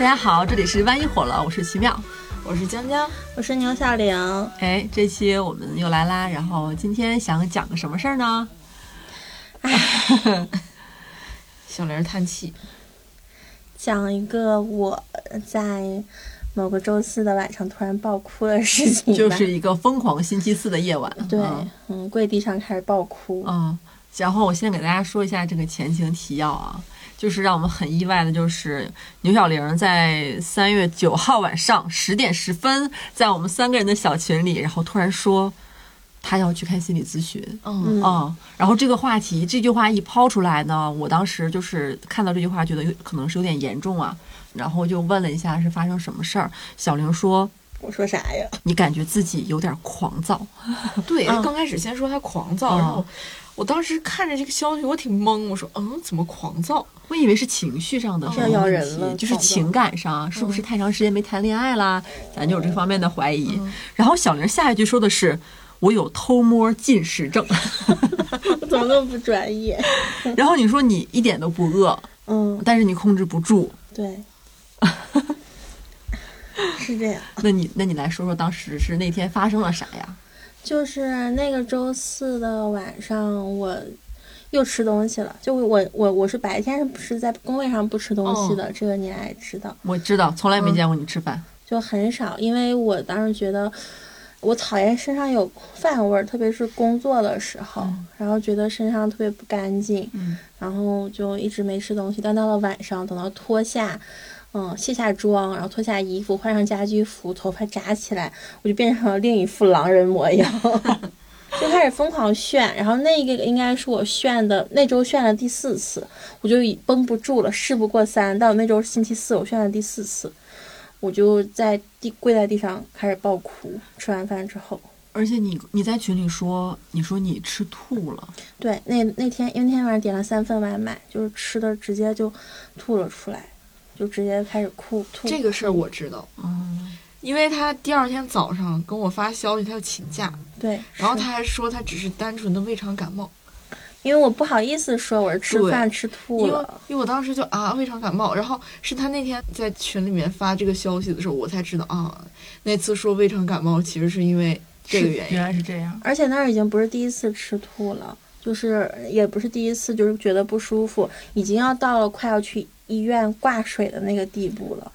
大家好，这里是万一火了，我是奇妙，我是江江，我是牛小玲。哎，这期我们又来啦，然后今天想讲个什么事儿呢？哎，小玲叹气，讲一个我在某个周四的晚上突然爆哭的事情，就是一个疯狂星期四的夜晚。对，嗯，跪地上开始爆哭。嗯，然后我先给大家说一下这个前情提要啊。就是让我们很意外的，就是牛小玲在三月九号晚上十点十分，在我们三个人的小群里，然后突然说她要去看心理咨询。嗯嗯，然后这个话题，这句话一抛出来呢，我当时就是看到这句话，觉得有可能是有点严重啊，然后就问了一下是发生什么事儿。小玲说：“我说啥呀？你感觉自己有点狂躁？对，刚开始先说他狂躁，然后。”我当时看着这个消息，我挺懵。我说：“嗯，怎么狂躁？我以为是情绪上的问题人了，就是情感上，是不是太长时间没谈恋爱啦？咱就有这方面的怀疑。”然后小玲下一句说的是：“我有偷摸进食症。”怎么那么不专业？然后你说你一点都不饿，嗯，但是你控制不住。对，是这样。那你那你来说说当时是那天发生了啥呀？就是那个周四的晚上，我又吃东西了。就我我我是白天是不是在工位上不吃东西的？这个你也知道。我知道，从来没见过你吃饭，就很少。因为我当时觉得我讨厌身上有饭味儿，特别是工作的时候，然后觉得身上特别不干净，然后就一直没吃东西。但到了晚上，等到脱下。嗯，卸下妆，然后脱下衣服，换上家居服，头发扎起来，我就变成了另一副狼人模样，就开始疯狂炫。然后那个应该是我炫的那周炫了第四次，我就已绷不住了，事不过三。到那周星期四，我炫了第四次，我就在地跪在地上开始爆哭。吃完饭之后，而且你你在群里说，你说你吃吐了。对，那那天因为那天晚上点了三份外卖，就是吃的直接就吐了出来。就直接开始哭吐。这个事儿我知道，嗯，因为他第二天早上跟我发消息，他要请假。对，然后他还说他只是单纯的胃肠感冒，因为我不好意思说我是吃饭吃吐了，因为我当时就啊胃肠感冒，然后是他那天在群里面发这个消息的时候，我才知道啊，那次说胃肠感冒其实是因为这个原因，原来是这样，而且那儿已经不是第一次吃吐了，就是也不是第一次，就是觉得不舒服，已经要到了快要去。医院挂水的那个地步了，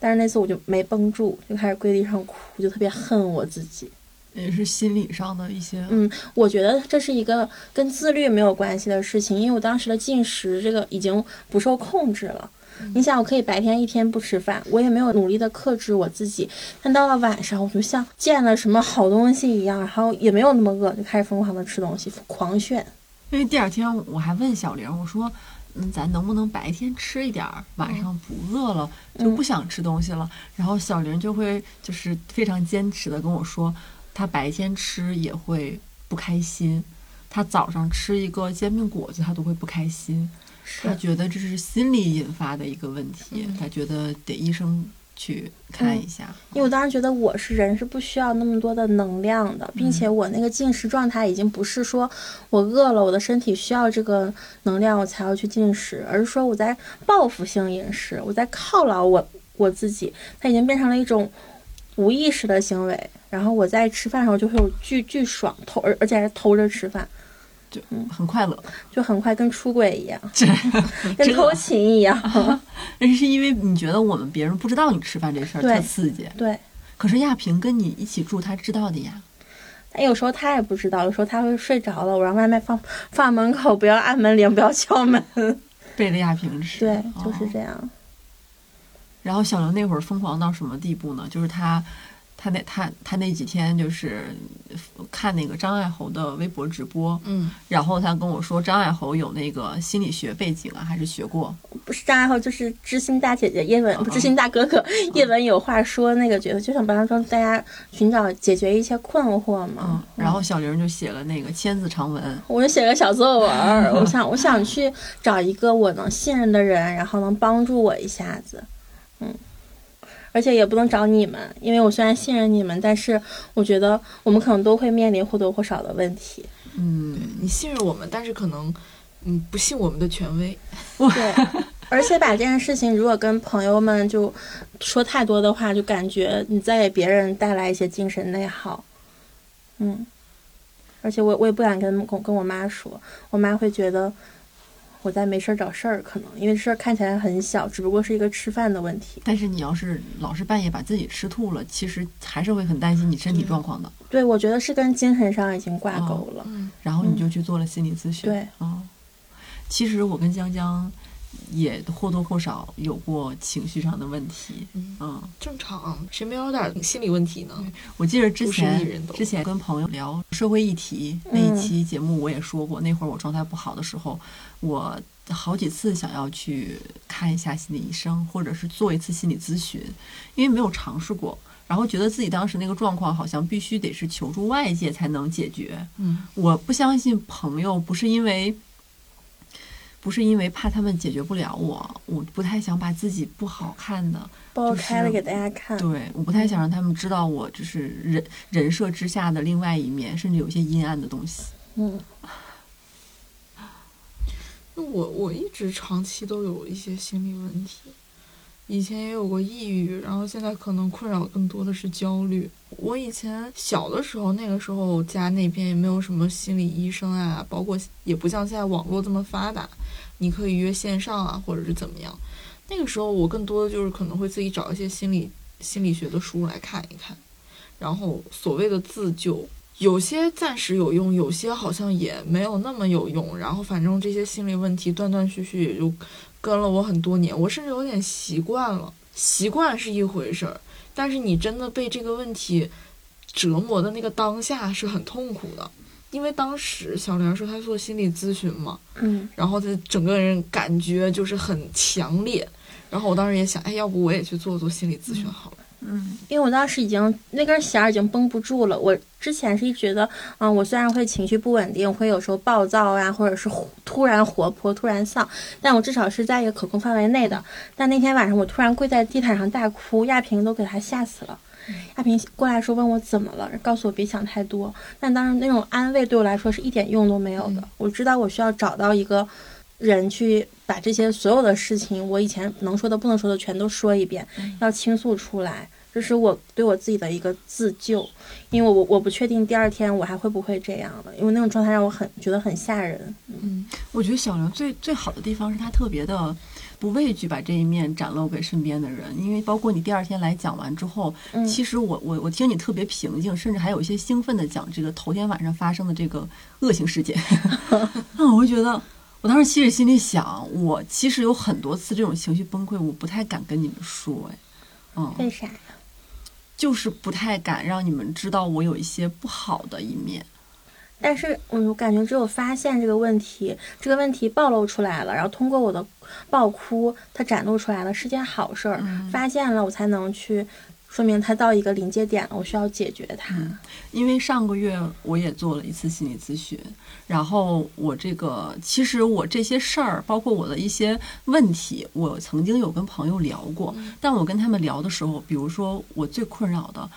但是那次我就没绷住，就开始跪地上哭，就特别恨我自己，也是心理上的一些。嗯，我觉得这是一个跟自律没有关系的事情，因为我当时的进食这个已经不受控制了。你想，我可以白天一天不吃饭，我也没有努力的克制我自己，但到了晚上，我就像见了什么好东西一样，然后也没有那么饿，就开始疯狂的吃东西，狂炫。因为第二天我还问小玲，我说。嗯，咱能不能白天吃一点儿，晚上不饿了就不想吃东西了？然后小玲就会就是非常坚持的跟我说，她白天吃也会不开心，她早上吃一个煎饼果子她都会不开心，她觉得这是心理引发的一个问题，他觉得得医生。去看一下，因为我当时觉得我是人，是不需要那么多的能量的，并且我那个进食状态已经不是说我饿了，我的身体需要这个能量我才要去进食，而是说我在报复性饮食，我在犒劳我我自己，它已经变成了一种无意识的行为。然后我在吃饭的时候就会有巨巨爽，偷而而且还是偷着吃饭。就很快乐，就很快跟出轨一样，跟偷情一样。那是因为你觉得我们别人不知道你吃饭这事儿特刺激。对。可是亚平跟你一起住，他知道的呀。但有时候他也不知道，有时候他会睡着了，我让外卖放放门口，不要按门铃，不要敲门。背着亚平吃。对，就是这样。然后小刘那会儿疯狂到什么地步呢？就是他。他那他他那几天就是看那个张爱侯的微博直播，嗯，然后他跟我说张爱侯有那个心理学背景啊，还是学过？不是张爱侯，就是知心大姐姐叶文，不知心大哥哥叶文有话说那个角色，就想帮帮大家寻找解决一些困惑嘛。嗯，然后小玲就写了那个千字长文，我就写个小作文，我 想我想去找一个我能信任的人，然后能帮助我一下子，嗯。而且也不能找你们，因为我虽然信任你们，但是我觉得我们可能都会面临或多或少的问题。嗯，你信任我们，但是可能，嗯，不信我们的权威。对，而且把这件事情如果跟朋友们就说太多的话，就感觉你在给别人带来一些精神内耗。嗯，而且我我也不敢跟跟跟我妈说，我妈会觉得我在没事儿找事儿，可能因为事儿看起来很小，只不过是一个吃饭的问题。但是你要是老是半夜把自己吃吐了，其实还是会很担心你身体状况的。对，我觉得是跟精神上已经挂钩了。嗯然后你就去做了心理咨询。对，哦，其实我跟江江也或多或少有过情绪上的问题。嗯嗯，正常，谁没有点心理问题呢？我记得之前之前跟朋友聊社会议题那一期节目，我也说过，那会儿我状态不好的时候，我好几次想要去看一下心理医生，或者是做一次心理咨询，因为没有尝试过。然后觉得自己当时那个状况好像必须得是求助外界才能解决，嗯我不相信朋友不是因为，不是因为怕他们解决不了我，我不太想把自己不好看的，剥开了给大家看。对，我不太想让他们知道我就是人人设之下的另外一面，甚至有些阴暗的东西。嗯，那我我一直长期都有一些心理问题，以前也有过抑郁，然后现在可能困扰更多的是焦虑。我以前小的时候，那个时候家那边也没有什么心理医生啊，包括也不像现在网络这么发达，你可以约线上啊，或者是怎么样。那个时候我更多的就是可能会自己找一些心理心理学的书来看一看，然后所谓的自救。有些暂时有用，有些好像也没有那么有用。然后反正这些心理问题断断续续也就跟了我很多年，我甚至有点习惯了。习惯是一回事儿，但是你真的被这个问题折磨的那个当下是很痛苦的。因为当时小梁说她做心理咨询嘛，嗯，然后她整个人感觉就是很强烈。然后我当时也想，哎，要不我也去做做心理咨询好了。嗯因为我当时已经那根弦儿已经绷不住了。我之前是觉得，嗯，我虽然会情绪不稳定，会有时候暴躁啊，或者是突然活泼、突然丧，但我至少是在一个可控范围内的。但那天晚上我突然跪在地毯上大哭，亚萍都给他吓死了。亚萍过来说问我怎么了，告诉我别想太多。但当时那种安慰对我来说是一点用都没有的。我知道我需要找到一个人去把这些所有的事情，我以前能说的、不能说的全都说一遍，要倾诉出来。这是我对我自己的一个自救，因为我我不确定第二天我还会不会这样了，因为那种状态让我很觉得很吓人。嗯我觉得小刘最最好的地方是他特别的不畏惧把这一面展露给身边的人，因为包括你第二天来讲完之后，嗯其实我我我听你特别平静，甚至还有一些兴奋的讲这个头天晚上发生的这个恶性事件，那 我会觉得。我当时其实心里想，我其实有很多次这种情绪崩溃，我不太敢跟你们说，哎，嗯，为啥呀？就是不太敢让你们知道我有一些不好的一面。但是嗯我感觉只有发现这个问题，这个问题暴露出来了，然后通过我的爆哭，它展露出来了，是件好事儿。嗯发现了，我才能去，说明他到一个临界点了，我需要解决它。因为上个月我也做了一次心理咨询，然后我这个其实我这些事儿，包括我的一些问题，我曾经有跟朋友聊过，但我跟他们聊的时候，比如说我最困扰的。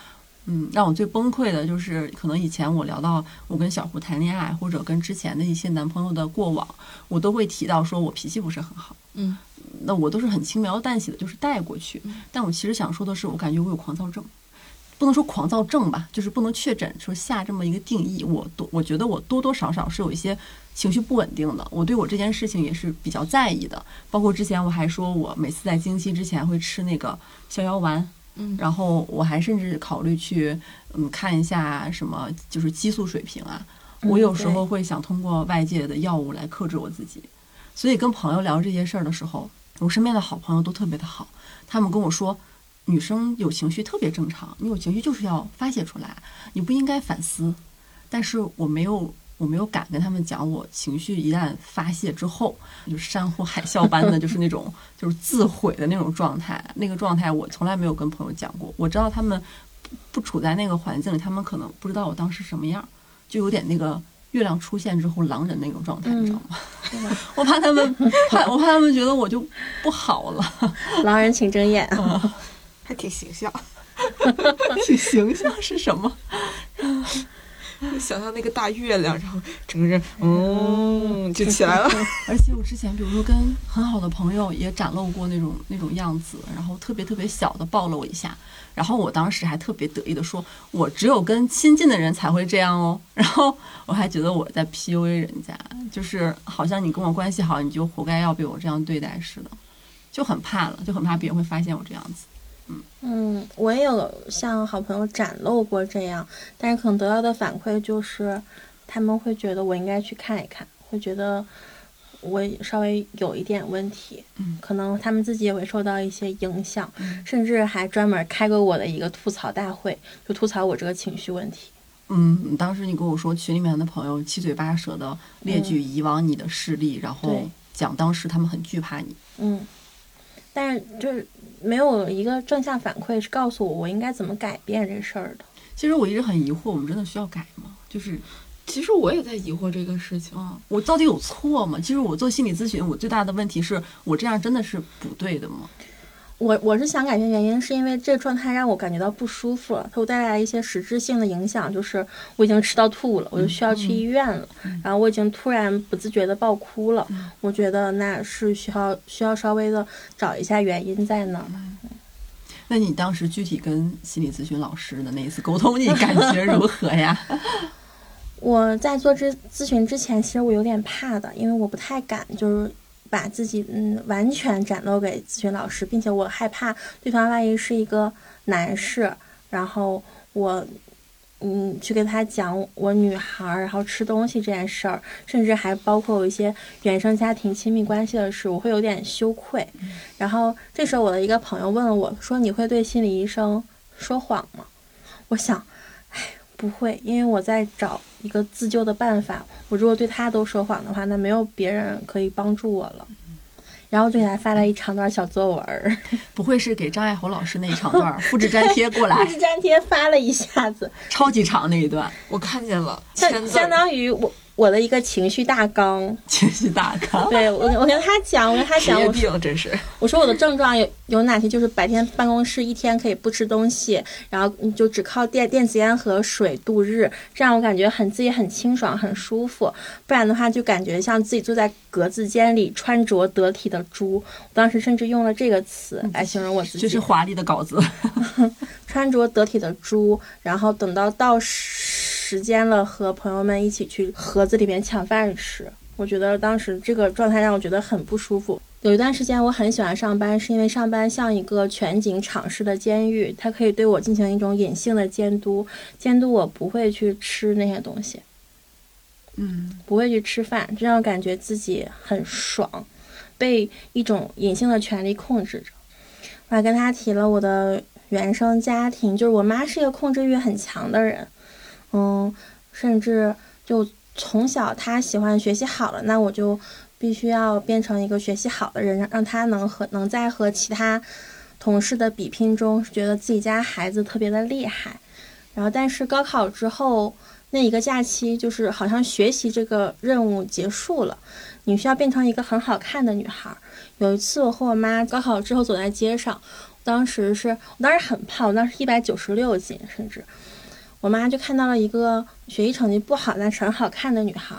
嗯，让我最崩溃的就是，可能以前我聊到我跟小胡谈恋爱，或者跟之前的一些男朋友的过往，我都会提到说我脾气不是很好。嗯那我都是很轻描淡写的，就是带过去。但我其实想说的是，我感觉我有狂躁症，不能说狂躁症吧，就是不能确诊说下这么一个定义。我多，我觉得我多多少少是有一些情绪不稳定的。我对我这件事情也是比较在意的，包括之前我还说我每次在经期之前会吃那个逍遥丸。嗯然后我还甚至考虑去，嗯，看一下什么就是激素水平啊。我有时候会想通过外界的药物来克制我自己，所以跟朋友聊这些事儿的时候，我身边的好朋友都特别的好，他们跟我说，女生有情绪特别正常，你有情绪就是要发泄出来，你不应该反思。但是我没有，我没有敢跟他们讲，我情绪一旦发泄之后，就是山呼海啸般的，就是那种就是自毁的那种状态。那个状态我从来没有跟朋友讲过。我知道他们不不处在那个环境里，他们可能不知道我当时什么样，就有点那个月亮出现之后狼人那种状态，你知道吗？我怕他们 怕，我怕他们觉得我就不好了。狼人请睁眼。还挺形象。挺形象是什么？想象那个大月亮，然后整个人嗯就起来了。而且我之前比如说跟很好的朋友也展露过那种那种样子，然后特别特别小的暴露一下，然后我当时还特别得意的说，我只有跟亲近的人才会这样哦。然后我还觉得我在 PUA 人家，就是好像你跟我关系好，你就活该要被我这样对待似的，就很怕了，就很怕别人会发现我这样子。嗯，我也有向好朋友展露过这样，但是可能得到的反馈就是，他们会觉得我应该去看一看，会觉得我稍微有一点问题，嗯。可能他们自己也会受到一些影响，嗯。甚至还专门开过我的一个吐槽大会，就吐槽我这个情绪问题。嗯，当时你跟我说群里面的朋友七嘴八舌的列举以往你的事例，然后讲当时他们很惧怕你。嗯，但是就是没有一个正向反馈是告诉我我应该怎么改变这事儿的。其实我一直很疑惑，我们真的需要改吗？就是，其实我也在疑惑这个事情。我到底有错吗？其实我做心理咨询，我最大的问题是我这样真的是不对的吗？我我是想改变原因，是因为这状态让我感觉到不舒服了，它给我带来一些实质性的影响，就是我已经吃到吐了，我就需要去医院了，然后我已经突然不自觉的爆哭了，我觉得那是需要需要稍微的找一下原因在哪儿。那你当时具体跟心理咨询老师的那一次沟通，你感觉如 何呀？我在做咨咨询之前，其实我有点怕的，因为我不太敢就是把自己嗯完全展露给咨询老师，并且我害怕对方万一是一个男士，然后我嗯去跟他讲我女孩儿然后吃东西这件事儿，甚至还包括有一些原生家庭亲密关系的事，我会有点羞愧。然后这时候我的一个朋友问了我说：“你会对心理医生说谎吗？”我想，哎，不会，因为我在找一个自救的办法。我如果对他都说谎的话，那没有别人可以帮助我了。然后就给他发了一长段小作文儿，不会是给张爱侯老师那一长段 复制粘贴过来复，制粘贴发了一下子，超级长那一段，我看见了，相相当于我我的一个情绪大纲。情绪大纲。对我，我跟他讲，我跟他讲，我说病，真是。我说我的症状有有哪些？就是白天办公室一天可以不吃东西，然后你就只靠电电子烟和水度日，这样我感觉很自己很清爽，很舒服。不然的话，就感觉像自己坐在格子间里穿着得体的猪。我当时甚至用了这个词来形容我自己，就是华丽的稿子，穿着得体的猪。然后等到到时间了，和朋友们一起去盒子里面抢饭吃。我觉得当时这个状态让我觉得很不舒服。有一段时间我很喜欢上班，是因为上班像一个全景场式的监狱，它可以对我进行一种隐性的监督，监督我不会去吃那些东西，嗯，不会去吃饭，这样感觉自己很爽，被一种隐性的权利控制着。我还跟他提了我的原生家庭，就是我妈是一个控制欲很强的人，嗯，甚至就从小他喜欢学习好了，那我就必须要变成一个学习好的人，让让她能和能在和其他同事的比拼中，觉得自己家孩子特别的厉害。然后，但是高考之后那一个假期，就是好像学习这个任务结束了，你需要变成一个很好看的女孩。有一次，我和我妈高考之后走在街上，当时是我当时很胖，我当时一百九十六斤，甚至我妈就看到了一个学习成绩不好但是很好看的女孩，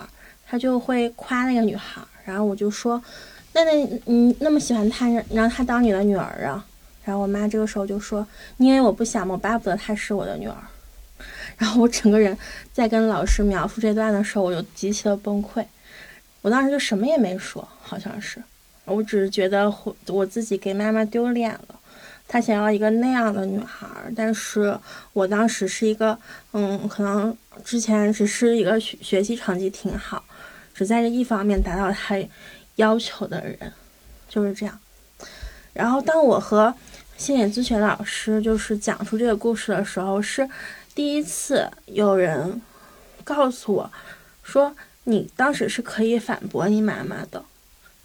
她就会夸那个女孩，然后我就说：“那那你那么喜欢她，让她当你的女儿啊？”然后我妈这个时候就说：“因为我不想，我巴不得她是我的女儿。”然后我整个人在跟老师描述这段的时候，我就极其的崩溃。我当时就什么也没说，好像是，我只是觉得我自己给妈妈丢脸了。他想要一个那样的女孩，但是我当时是一个，嗯，可能之前只是一个学学习成绩挺好，只在这一方面达到他要求的人，就是这样。然后当我和心理咨询老师就是讲出这个故事的时候，是第一次有人告诉我说，你当时是可以反驳你妈妈的，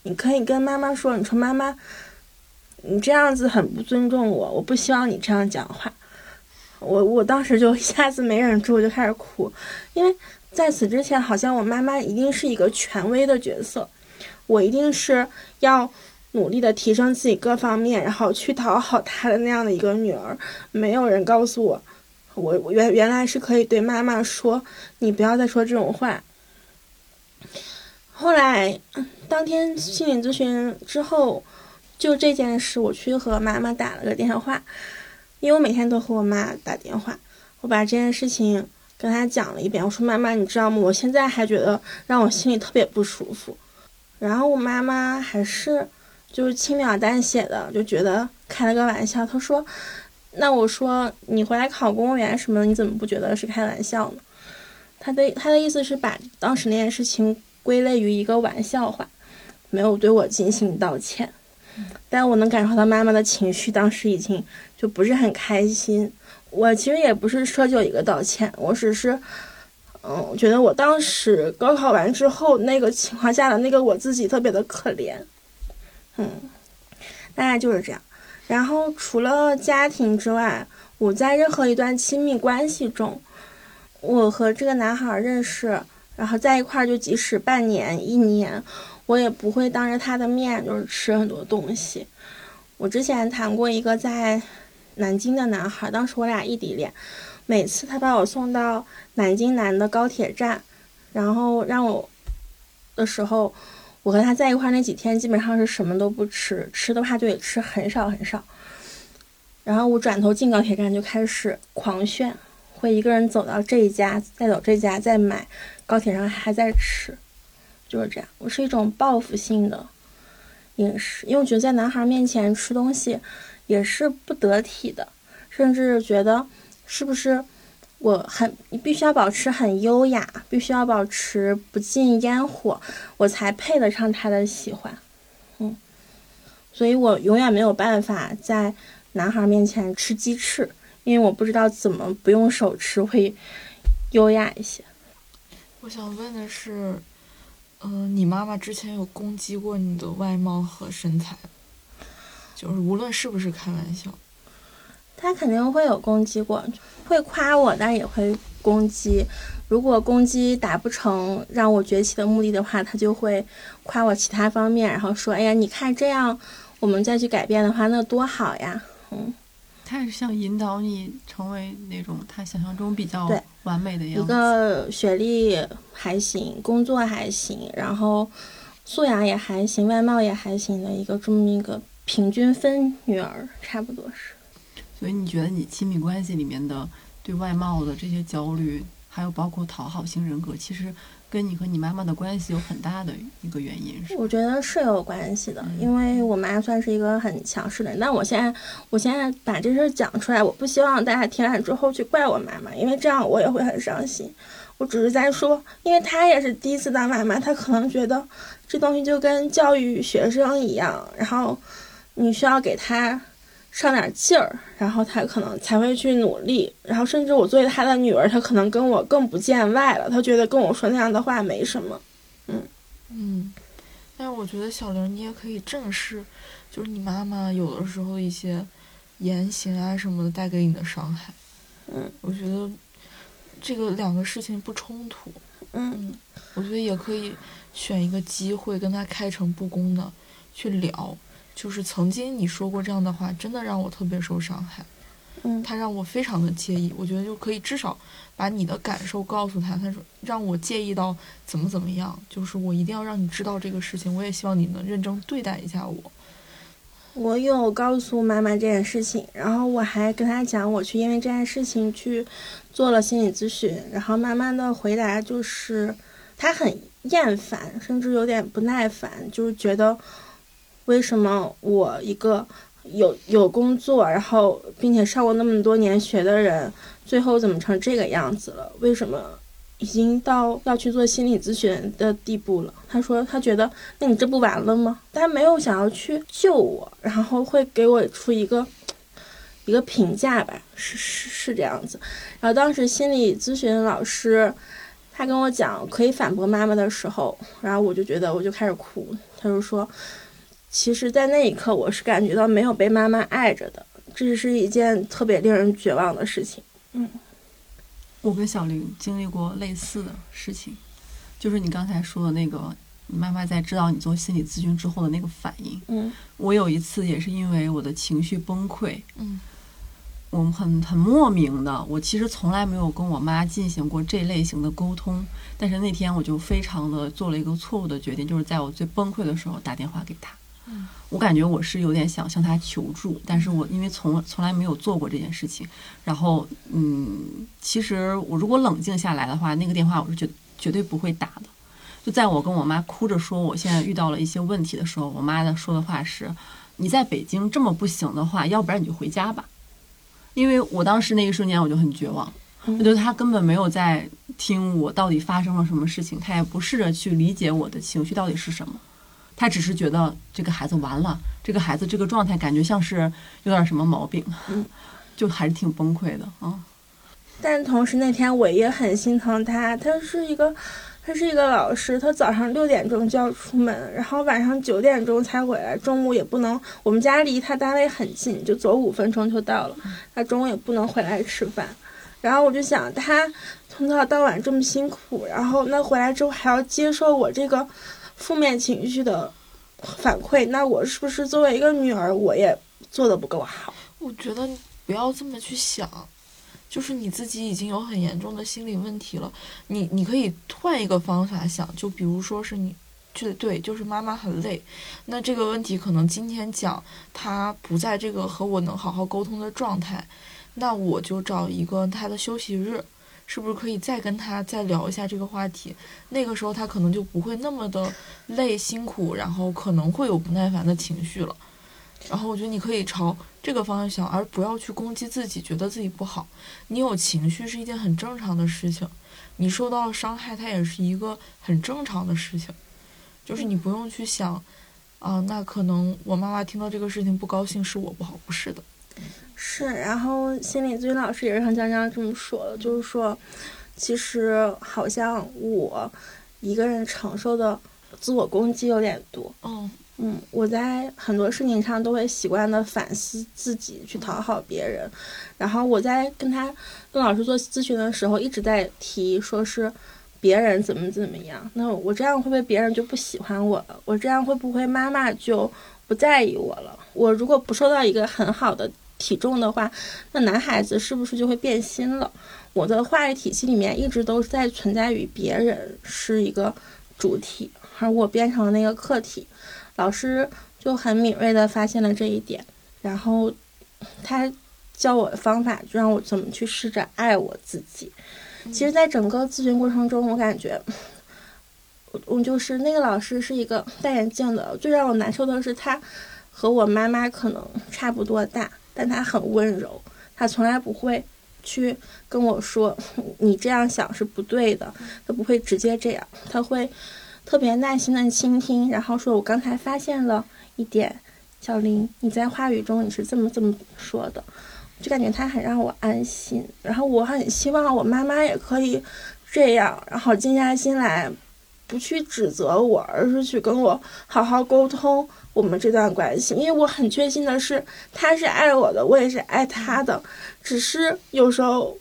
你可以跟妈妈说，你说妈妈，你这样子很不尊重我，我不希望你这样讲话。我我当时就一下子没忍住，就开始哭，因为在此之前，好像我妈妈一定是一个权威的角色，我一定是要努力的提升自己各方面，然后去讨好她的那样的一个女儿。没有人告诉我，我我原原来是可以对妈妈说，你不要再说这种话。后来当天心理咨询之后，就这件事，我去和妈妈打了个电话，因为我每天都和我妈打电话，我把这件事情跟她讲了一遍。我说：“妈妈，你知道吗？我现在还觉得让我心里特别不舒服。”然后我妈妈还是就是轻描淡写的，就觉得开了个玩笑。她说。那我说你回来考公务员什么的，你怎么不觉得是开玩笑呢？她的她的意思是把当时那件事情归类于一个玩笑话，没有对我进行道歉。但我能感受到妈妈的情绪，当时已经就不是很开心。我其实也不是奢求一个道歉，我只是，嗯，我觉得我当时高考完之后那个情况下的那个我自己特别的可怜，嗯，大概就是这样。然后除了家庭之外，我在任何一段亲密关系中，我和这个男孩认识，然后在一块就即使半年、一年，我也不会当着他的面就是吃很多东西。我之前谈过一个在南京的男孩，当时我俩异地恋，每次他把我送到南京南的高铁站，然后让我的时候。我和他在一块那几天，基本上是什么都不吃，吃的话就得吃很少很少。然后我转头进高铁站就开始狂炫，会一个人走到这一家，再走这家，再买，高铁上还在吃，就是这样。我是一种报复性的饮食，因为我觉得在男孩面前吃东西也是不得体的，甚至觉得是不是。我很，你必须要保持很优雅，必须要保持不进烟火，我才配得上他的喜欢，嗯，所以我永远没有办法在男孩面前吃鸡翅，因为我不知道怎么不用手吃会优雅一些。我想问的是，嗯，你妈妈之前有攻击过你的外貌和身材，就是无论是不是开玩笑。她肯定会有攻击过，会夸我，但也会攻击。如果攻击达不成让我崛起的目的的话，她就会夸我其他方面，然后说：“哎呀，你看这样，我们再去改变的话，那多好呀。”嗯，他也是想引导你成为那种他想象中比较完美的样子。一个学历还行，工作还行，然后素养也还行，外貌也还行的一个这么一个平均分女儿，差不多是。所以你觉得你亲密关系里面的对外貌的这些焦虑，还有包括讨好型人格，其实跟你和你妈妈的关系有很大的一个原因。是我觉得是有关系的，因为我妈算是一个很强势的人。但我现在，我现在把这事讲出来，我不希望大家听完之后去怪我妈妈，因为这样我也会很伤心。我只是在说，因为她也是第一次当妈妈，她可能觉得这东西就跟教育学生一样，然后你需要给她。上点劲儿，然后他可能才会去努力。然后甚至我作为他的女儿，他可能跟我更不见外了。他觉得跟我说那样的话没什么。嗯嗯，但是我觉得小玲，你也可以正视，就是你妈妈有的时候一些言行啊什么的带给你的伤害。嗯，我觉得这个两个事情不冲突。嗯，我觉得也可以选一个机会跟他开诚布公的去聊。就是曾经你说过这样的话，真的让我特别受伤害。嗯，他让我非常的介意。我觉得就可以至少把你的感受告诉他。他说让我介意到怎么怎么样，就是我一定要让你知道这个事情。我也希望你能认真对待一下我。我有告诉妈妈这件事情，然后我还跟他讲，我去因为这件事情去做了心理咨询。然后妈妈的回答就是，她很厌烦，甚至有点不耐烦，就是觉得。为什么我一个有有工作，然后并且上过那么多年学的人，最后怎么成这个样子了？为什么已经到要去做心理咨询的地步了？他说他觉得，那你这不完了吗？他没有想要去救我，然后会给我出一个一个评价吧，是是是这样子。然后当时心理咨询老师他跟我讲可以反驳妈妈的时候，然后我就觉得我就开始哭，他就说。其实，在那一刻，我是感觉到没有被妈妈爱着的，这是一件特别令人绝望的事情。嗯，我跟小玲经历过类似的事情，就是你刚才说的那个，你妈妈在知道你做心理咨询之后的那个反应。嗯，我有一次也是因为我的情绪崩溃，嗯，我们很很莫名的，我其实从来没有跟我妈进行过这类型的沟通，但是那天我就非常的做了一个错误的决定，就是在我最崩溃的时候打电话给她。嗯，我感觉我是有点想向他求助，但是我因为从从来没有做过这件事情，然后嗯，其实我如果冷静下来的话，那个电话我是绝绝对不会打的。就在我跟我妈哭着说我现在遇到了一些问题的时候，我妈的说的话是：“你在北京这么不行的话，要不然你就回家吧。”因为我当时那一瞬间我就很绝望，我觉得他根本没有在听我到底发生了什么事情，他也不试着去理解我的情绪到底是什么，她只是觉得这个孩子完了，这个孩子这个状态感觉像是有点什么毛病，就还是挺崩溃的啊。但同时那天我也很心疼他，他是一个。他是一个老师，他早上六点钟就要出门，然后晚上九点钟才回来，中午也不能。我们家离他单位很近，就走五分钟就到了。他中午也不能回来吃饭，然后我就想，他从早到晚这么辛苦，然后那回来之后还要接受我这个负面情绪的反馈，那我是不是作为一个女儿，我也做的不够好？我觉得不要这么去想。就是你自己已经有很严重的心理问题了，你你可以换一个方法想，就比如说是你，对对，就是妈妈很累，那这个问题可能今天讲她不在这个和我能好好沟通的状态，那我就找一个她的休息日，是不是可以再跟她再聊一下这个话题？那个时候她可能就不会那么的累辛苦，然后可能会有不耐烦的情绪了。然后我觉得你可以朝这个方向想，而不要去攻击自己，觉得自己不好。你有情绪是一件很正常的事情，你受到了伤害，它也是一个很正常的事情。就是你不用去想，啊，那可能我妈妈听到这个事情不高兴，是我不好，不是的。是，然后心理咨询老师也是像江江这么说的，就是说，其实好像我一个人承受的自我攻击有点多。嗯。嗯，我在很多事情上都会习惯的反思自己，去讨好别人。然后我在跟他跟老师做咨询的时候，一直在提说是别人怎么怎么样。那我这样会不会别人就不喜欢我了？我这样会不会妈妈就不在意我了？我如果不受到一个很好的体重的话，那男孩子是不是就会变心了？我的话语体系里面一直都在存在于别人是一个主体，而我变成了那个客体。老师就很敏锐的发现了这一点，然后他教我的方法，就让我怎么去试着爱我自己。其实，在整个咨询过程中，我感觉我就是那个老师是一个戴眼镜的。最让我难受的是，他和我妈妈可能差不多大，但他很温柔，他从来不会去跟我说你这样想是不对的，他不会直接这样，他会。特别耐心的倾听，然后说：“我刚才发现了一点，小林，你在话语中你是这么这么说的，就感觉他很让我安心。然后我很希望我妈妈也可以这样，然后静下心来，不去指责我，而是去跟我好好沟通我们这段关系。因为我很确信的是，他是爱我的，我也是爱他的，只是有时候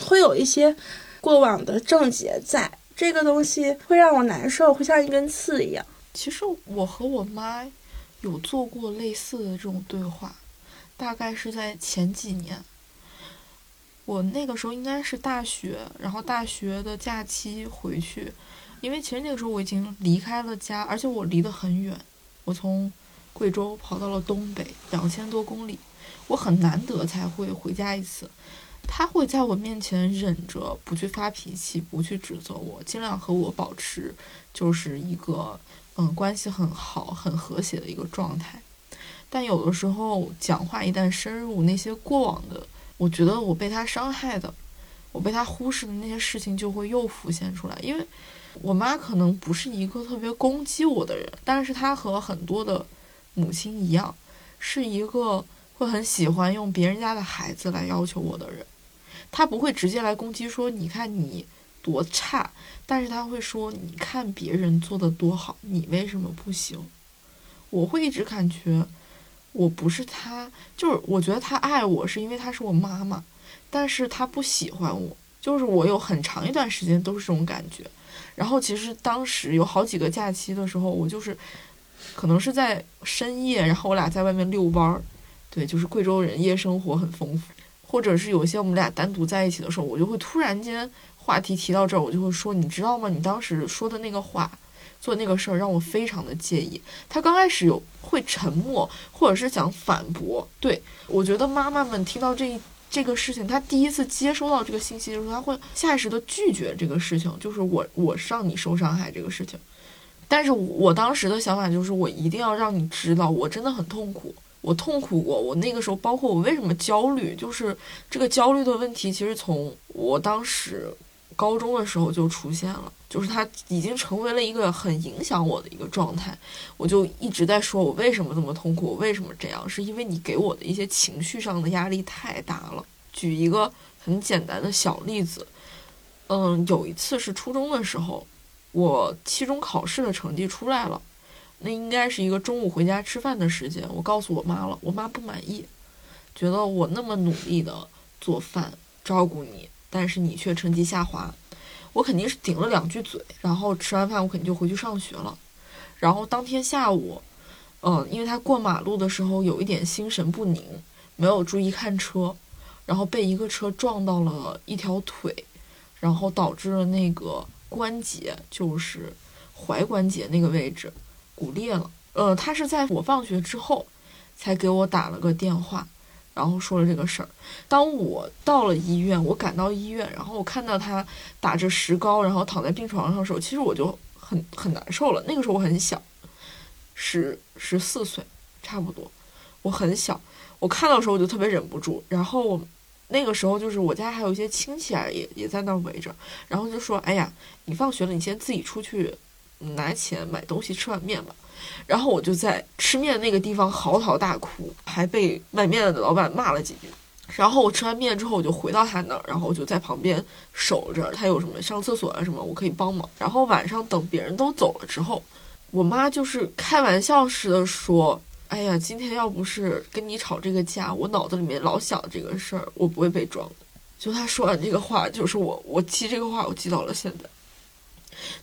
会有一些过往的症结在。”这个东西会让我难受，会像一根刺一样。其实我和我妈有做过类似的这种对话，大概是在前几年。我那个时候应该是大学，然后大学的假期回去，因为其实那个时候我已经离开了家，而且我离得很远，我从贵州跑到了东北，两千多公里，我很难得才会回家一次。他会在我面前忍着不去发脾气，不去指责我，尽量和我保持就是一个嗯关系很好、很和谐的一个状态。但有的时候讲话一旦深入那些过往的，我觉得我被他伤害的，我被他忽视的那些事情就会又浮现出来。因为我妈可能不是一个特别攻击我的人，但是她和很多的母亲一样，是一个会很喜欢用别人家的孩子来要求我的人。她不会直接来攻击说你看你多差，但是他会说你看别人做的多好，你为什么不行？我会一直感觉我不是他，就是我觉得他爱我是因为他是我妈妈，但是他不喜欢我，就是我有很长一段时间都是这种感觉。然后其实当时有好几个假期的时候，我就是可能是在深夜，然后我俩在外面遛弯儿，对，就是贵州人夜生活很丰富。或者是有一些我们俩单独在一起的时候，我就会突然间话题提到这儿，我就会说，你知道吗？你当时说的那个话，做那个事儿让我非常的介意。他刚开始有会沉默，或者是想反驳。对我觉得妈妈们听到这一这个事情，他第一次接收到这个信息的时候，他会下意识的拒绝这个事情，就是我我让你受伤害这个事情。但是我当时的想法就是，我一定要让你知道，我真的很痛苦，我痛苦过。我那个时候，包括我为什么焦虑，就是这个焦虑的问题，其实从我当时高中的时候就出现了，就是它已经成为了一个很影响我的一个状态。我就一直在说，我为什么这么痛苦，我为什么这样，是因为你给我的一些情绪上的压力太大了。举一个很简单的小例子，嗯，有一次是初中的时候。我期中考试的成绩出来了，那应该是一个中午回家吃饭的时间。我告诉我妈了，我妈不满意，觉得我那么努力的做饭照顾你，但是你却成绩下滑。我肯定是顶了两句嘴，然后吃完饭我肯定就回去上学了。然后当天下午，嗯，因为他过马路的时候有一点心神不宁，没有注意看车，然后被一个车撞到了一条腿，然后导致了那个。关节就是踝关节那个位置骨裂了。呃，他是在我放学之后才给我打了个电话，然后说了这个事儿。当我到了医院，我赶到医院，然后我看到他打着石膏，然后躺在病床上的时候，其实我就很很难受了。那个时候我很小，十十四岁差不多，我很小。我看到的时候我就特别忍不住，然后。那个时候就是我家还有一些亲戚啊，也也在那儿围着，然后就说：“哎呀，你放学了，你先自己出去拿钱买东西吃碗面吧。”然后我就在吃面那个地方嚎啕大哭，还被卖面的老板骂了几句。然后我吃完面之后，我就回到他那儿，然后我就在旁边守着，他有什么上厕所啊什么，我可以帮忙。然后晚上等别人都走了之后，我妈就是开玩笑似的说。哎呀，今天要不是跟你吵这个架，我脑子里面老想这个事儿，我不会被撞。就他说完这个话，就是我，我记这个话，我记到了现在。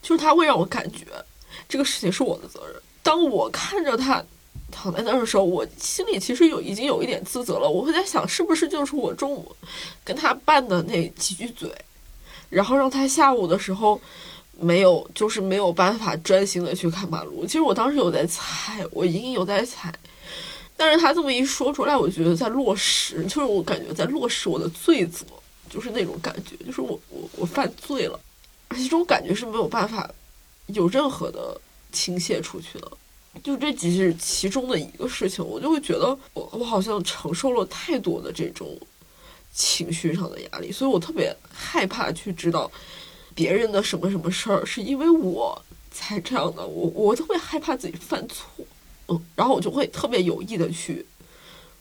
就是他会让我感觉这个事情是我的责任。当我看着他躺在那儿的时候，我心里其实有已经有一点自责了。我会在想，是不是就是我中午跟他拌的那几句嘴，然后让他下午的时候。没有，就是没有办法专心的去看马路。其实我当时有在猜，我隐隐有在猜，但是他这么一说出来，我觉得在落实，就是我感觉在落实我的罪责，就是那种感觉，就是我我我犯罪了，而且这种感觉是没有办法有任何的倾泻出去的。就这只是其中的一个事情，我就会觉得我我好像承受了太多的这种情绪上的压力，所以我特别害怕去知道。别人的什么什么事儿，是因为我才这样的，我我特别害怕自己犯错，嗯，然后我就会特别有意的去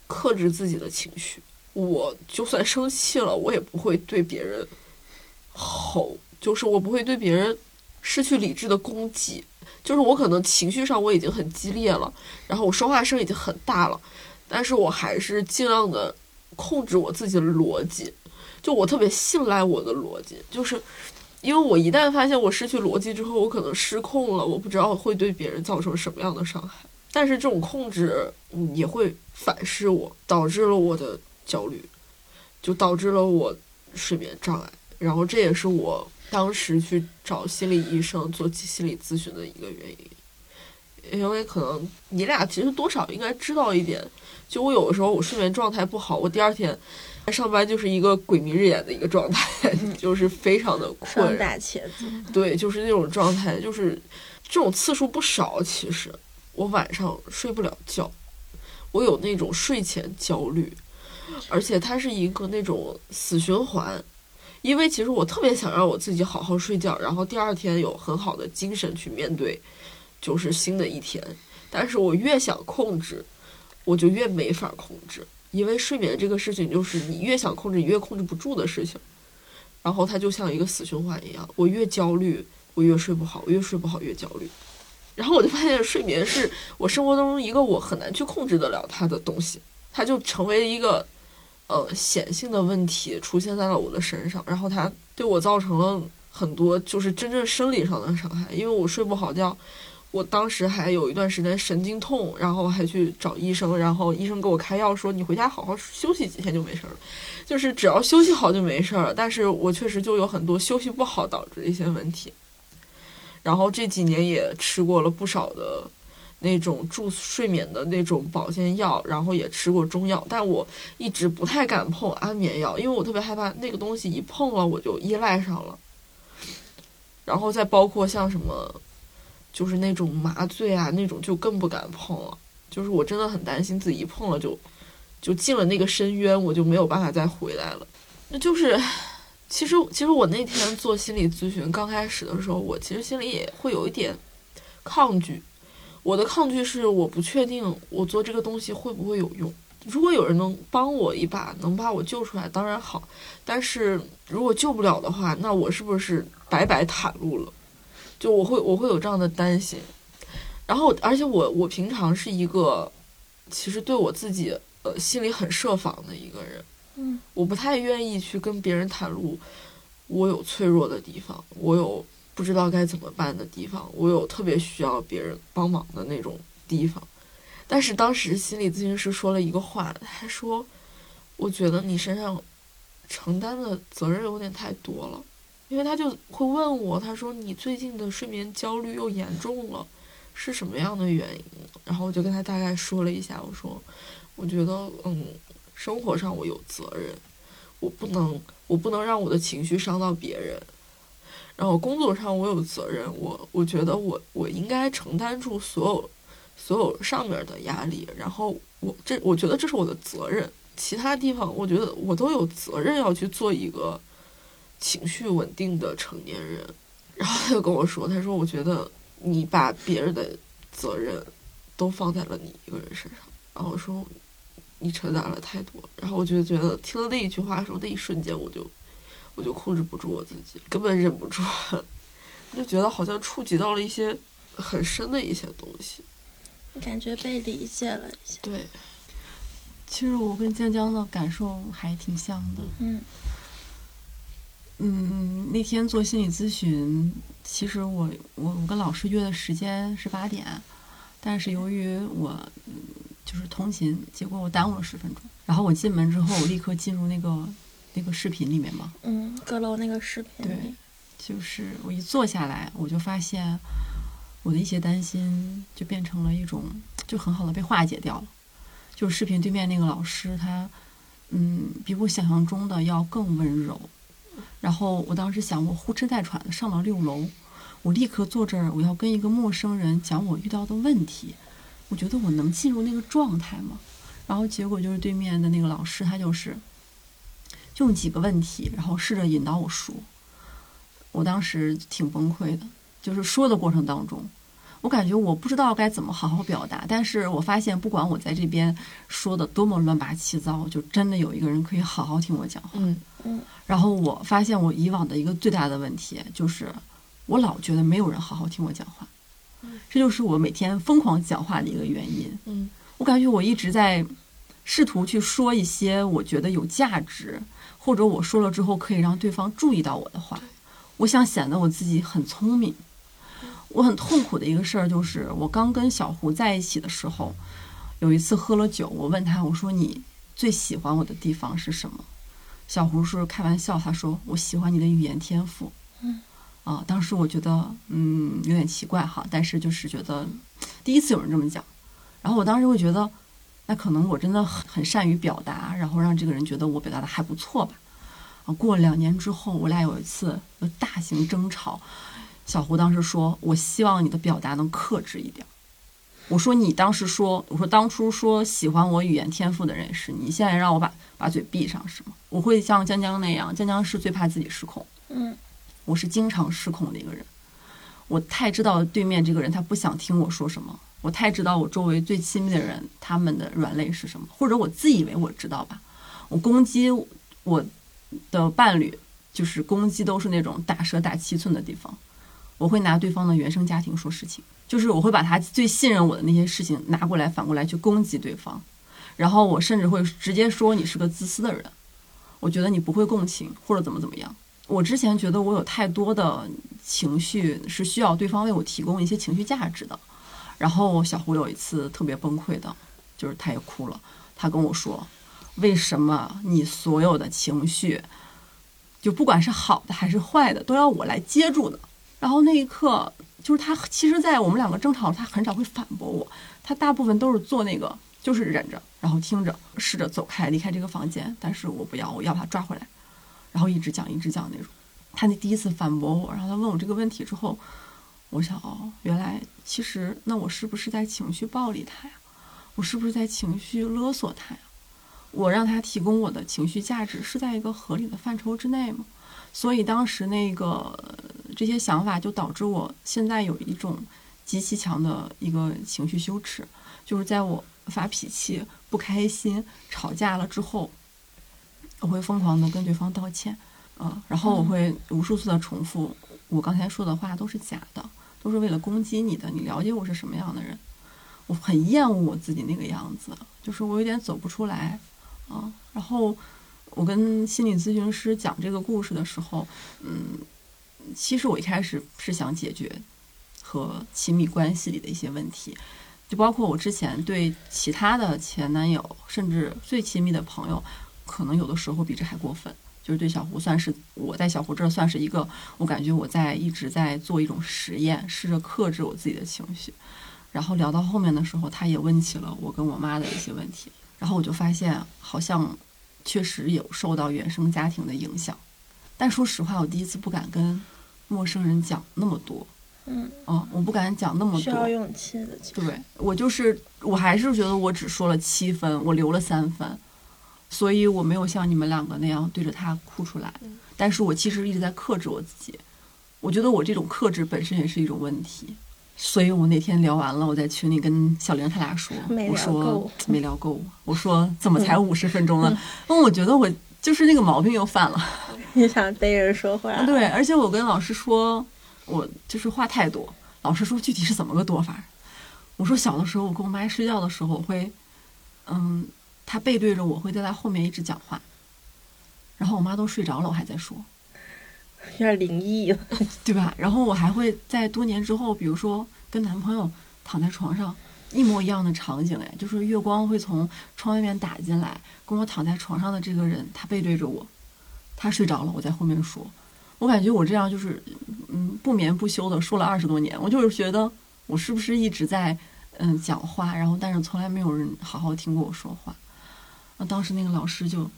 克制自己的情绪，我就算生气了，我也不会对别人吼，就是我不会对别人失去理智的攻击，就是我可能情绪上我已经很激烈了，然后我说话声已经很大了，但是我还是尽量的控制我自己的逻辑，就我特别信赖我的逻辑，就是。因为我一旦发现我失去逻辑之后，我可能失控了，我不知道会对别人造成什么样的伤害。但是这种控制，也会反噬我，导致了我的焦虑，就导致了我睡眠障碍。然后这也是我当时去找心理医生做心理咨询的一个原因。因为可能你俩其实多少应该知道一点，就我有的时候我睡眠状态不好，我第二天。上班就是一个鬼迷日眼的一个状态，就是非常的困。大茄子。对，就是那种状态，就是这种次数不少。其实我晚上睡不了觉，我有那种睡前焦虑，而且它是一个那种死循环。因为其实我特别想让我自己好好睡觉，然后第二天有很好的精神去面对，就是新的一天。但是我越想控制，我就越没法控制。因为睡眠这个事情，就是你越想控制，你越控制不住的事情。然后它就像一个死循环一样，我越焦虑，我越睡不好，我越睡不好越焦虑。然后我就发现，睡眠是我生活当中一个我很难去控制得了它的东西，它就成为一个呃显性的问题出现在了我的身上。然后它对我造成了很多就是真正生理上的伤害，因为我睡不好觉，我当时还有一段时间神经痛，然后还去找医生，然后医生给我开药说你回家好好休息几天就没事了，就是只要休息好就没事了。但是我确实就有很多休息不好导致的一些问题，然后这几年也吃过了不少的那种助睡眠的那种保健药，然后也吃过中药，但我一直不太敢碰安眠药，因为我特别害怕那个东西一碰了我就依赖上了。然后再包括像什么，就是那种麻醉啊，那种就更不敢碰了。就是我真的很担心自己一碰了就，就进了那个深渊，我就没有办法再回来了。那就是，其实其实我那天做心理咨询刚开始的时候，我其实心里也会有一点抗拒。我的抗拒是我不确定我做这个东西会不会有用。如果有人能帮我一把，能把我救出来，当然好。但是如果救不了的话，那我是不是白白袒露了？就我会我会有这样的担心。然后，而且我我平常是一个，其实对我自己呃心里很设防的一个人。嗯，我不太愿意去跟别人袒露我有脆弱的地方，我有不知道该怎么办的地方，我有特别需要别人帮忙的那种地方。但是当时心理咨询师说了一个话，他说：“我觉得你身上承担的责任有点太多了，因为他就会问我，他说你最近的睡眠焦虑又严重了，是什么样的原因？”然后我就跟他大概说了一下，我说：“我觉得，嗯，生活上我有责任，我不能，我不能让我的情绪伤到别人。然后工作上我有责任，我我觉得我我应该承担住所有。”所有上面的压力，然后我这我觉得这是我的责任，其他地方我觉得我都有责任要去做一个情绪稳定的成年人。然后他就跟我说：“他说我觉得你把别人的责任都放在了你一个人身上。”然后我说：“你承担了太多。”然后我就觉得听了那一句话的时候，那一瞬间我就我就控制不住我自己，根本忍不住，就觉得好像触及到了一些很深的一些东西。感觉被理解了一下。对，其实我跟江江的感受还挺像的。嗯嗯，那天做心理咨询，其实我我我跟老师约的时间是八点，但是由于我就是通勤，结果我耽误了十分钟。然后我进门之后，我立刻进入那个那个视频里面嘛。嗯，阁楼那个视频。对，就是我一坐下来，我就发现。我的一些担心就变成了一种，就很好的被化解掉了。就是视频对面那个老师，他，嗯，比我想象中的要更温柔。然后我当时想，我呼哧带喘的上了六楼，我立刻坐这儿，我要跟一个陌生人讲我遇到的问题。我觉得我能进入那个状态吗？然后结果就是对面的那个老师，他就是用几个问题，然后试着引导我说。我当时挺崩溃的。就是说的过程当中，我感觉我不知道该怎么好好表达，但是我发现不管我在这边说的多么乱八七糟，就真的有一个人可以好好听我讲话。嗯嗯。然后我发现我以往的一个最大的问题就是，我老觉得没有人好好听我讲话，这就是我每天疯狂讲话的一个原因。嗯。我感觉我一直在试图去说一些我觉得有价值，或者我说了之后可以让对方注意到我的话，我想显得我自己很聪明。我很痛苦的一个事儿就是，我刚跟小胡在一起的时候，有一次喝了酒，我问他，我说你最喜欢我的地方是什么？小胡是开玩笑，他说我喜欢你的语言天赋。嗯，啊，当时我觉得嗯有点奇怪哈，但是就是觉得第一次有人这么讲，然后我当时会觉得，那可能我真的很很善于表达，然后让这个人觉得我表达的还不错吧。啊，过了两年之后，我俩有一次大型争吵。小胡当时说：“我希望你的表达能克制一点。”我说：“你当时说，我说当初说喜欢我语言天赋的人是你，现在让我把把嘴闭上是吗？我会像江江那样，江江是最怕自己失控。嗯，我是经常失控的一个人。我太知道对面这个人他不想听我说什么，我太知道我周围最亲密的人他们的软肋是什么，或者我自以为我知道吧。我攻击我的伴侣，就是攻击都是那种大舌打七寸的地方。”我会拿对方的原生家庭说事情，就是我会把他最信任我的那些事情拿过来，反过来去攻击对方，然后我甚至会直接说你是个自私的人，我觉得你不会共情或者怎么怎么样。我之前觉得我有太多的情绪是需要对方为我提供一些情绪价值的。然后小胡有一次特别崩溃的，就是他也哭了，他跟我说：“为什么你所有的情绪，就不管是好的还是坏的，都要我来接住呢？”然后那一刻，就是他其实，在我们两个争吵，他很少会反驳我，他大部分都是做那个，就是忍着，然后听着，试着走开，离开这个房间。但是我不要，我要把他抓回来，然后一直讲，一直讲那种。他那第一次反驳我，然后他问我这个问题之后。我想哦，原来其实那我是不是在情绪暴力他呀？我是不是在情绪勒索他呀？我让他提供我的情绪价值是在一个合理的范畴之内吗？所以当时那个这些想法就导致我现在有一种极其强的一个情绪羞耻，就是在我发脾气、不开心、吵架了之后，我会疯狂的跟对方道歉，啊，然后我会无数次的重复我刚才说的话都是假的。都是为了攻击你的，你了解我是什么样的人？我很厌恶我自己那个样子，就是我有点走不出来啊。然后我跟心理咨询师讲这个故事的时候，嗯，其实我一开始是想解决和亲密关系里的一些问题，就包括我之前对其他的前男友，甚至最亲密的朋友，可能有的时候比这还过分。就是对小胡算是我在小胡这儿算是一个，我感觉我在一直在做一种实验，试着克制我自己的情绪。然后聊到后面的时候，他也问起了我跟我妈的一些问题，然后我就发现好像确实有受到原生家庭的影响。但说实话，我第一次不敢跟陌生人讲那么多。嗯，哦，我不敢讲那么多。需要勇气的。对，我就是我还是觉得我只说了七分，我留了三分。所以我没有像你们两个那样对着他哭出来，但是我其实一直在克制我自己。我觉得我这种克制本身也是一种问题。所以我那天聊完了，我在群里跟小玲他俩说，我说没聊够，我说怎么才五十分钟呢？那我觉得我就是那个毛病又犯了，你想逮人说话？对，而且我跟老师说，我就是话太多。老师说具体是怎么个多法？我说小的时候我跟我妈睡觉的时候我会，嗯。他背对着我，会在他后面一直讲话，然后我妈都睡着了，我还在说，有点灵异了，对吧？然后我还会在多年之后，比如说跟男朋友躺在床上，一模一样的场景，哎，就是月光会从窗外面打进来，跟我躺在床上的这个人，他背对着我，他睡着了，我在后面说，我感觉我这样就是，嗯，不眠不休的说了二十多年，我就是觉得我是不是一直在嗯讲话，然后但是从来没有人好好听过我说话。当时那个老师就，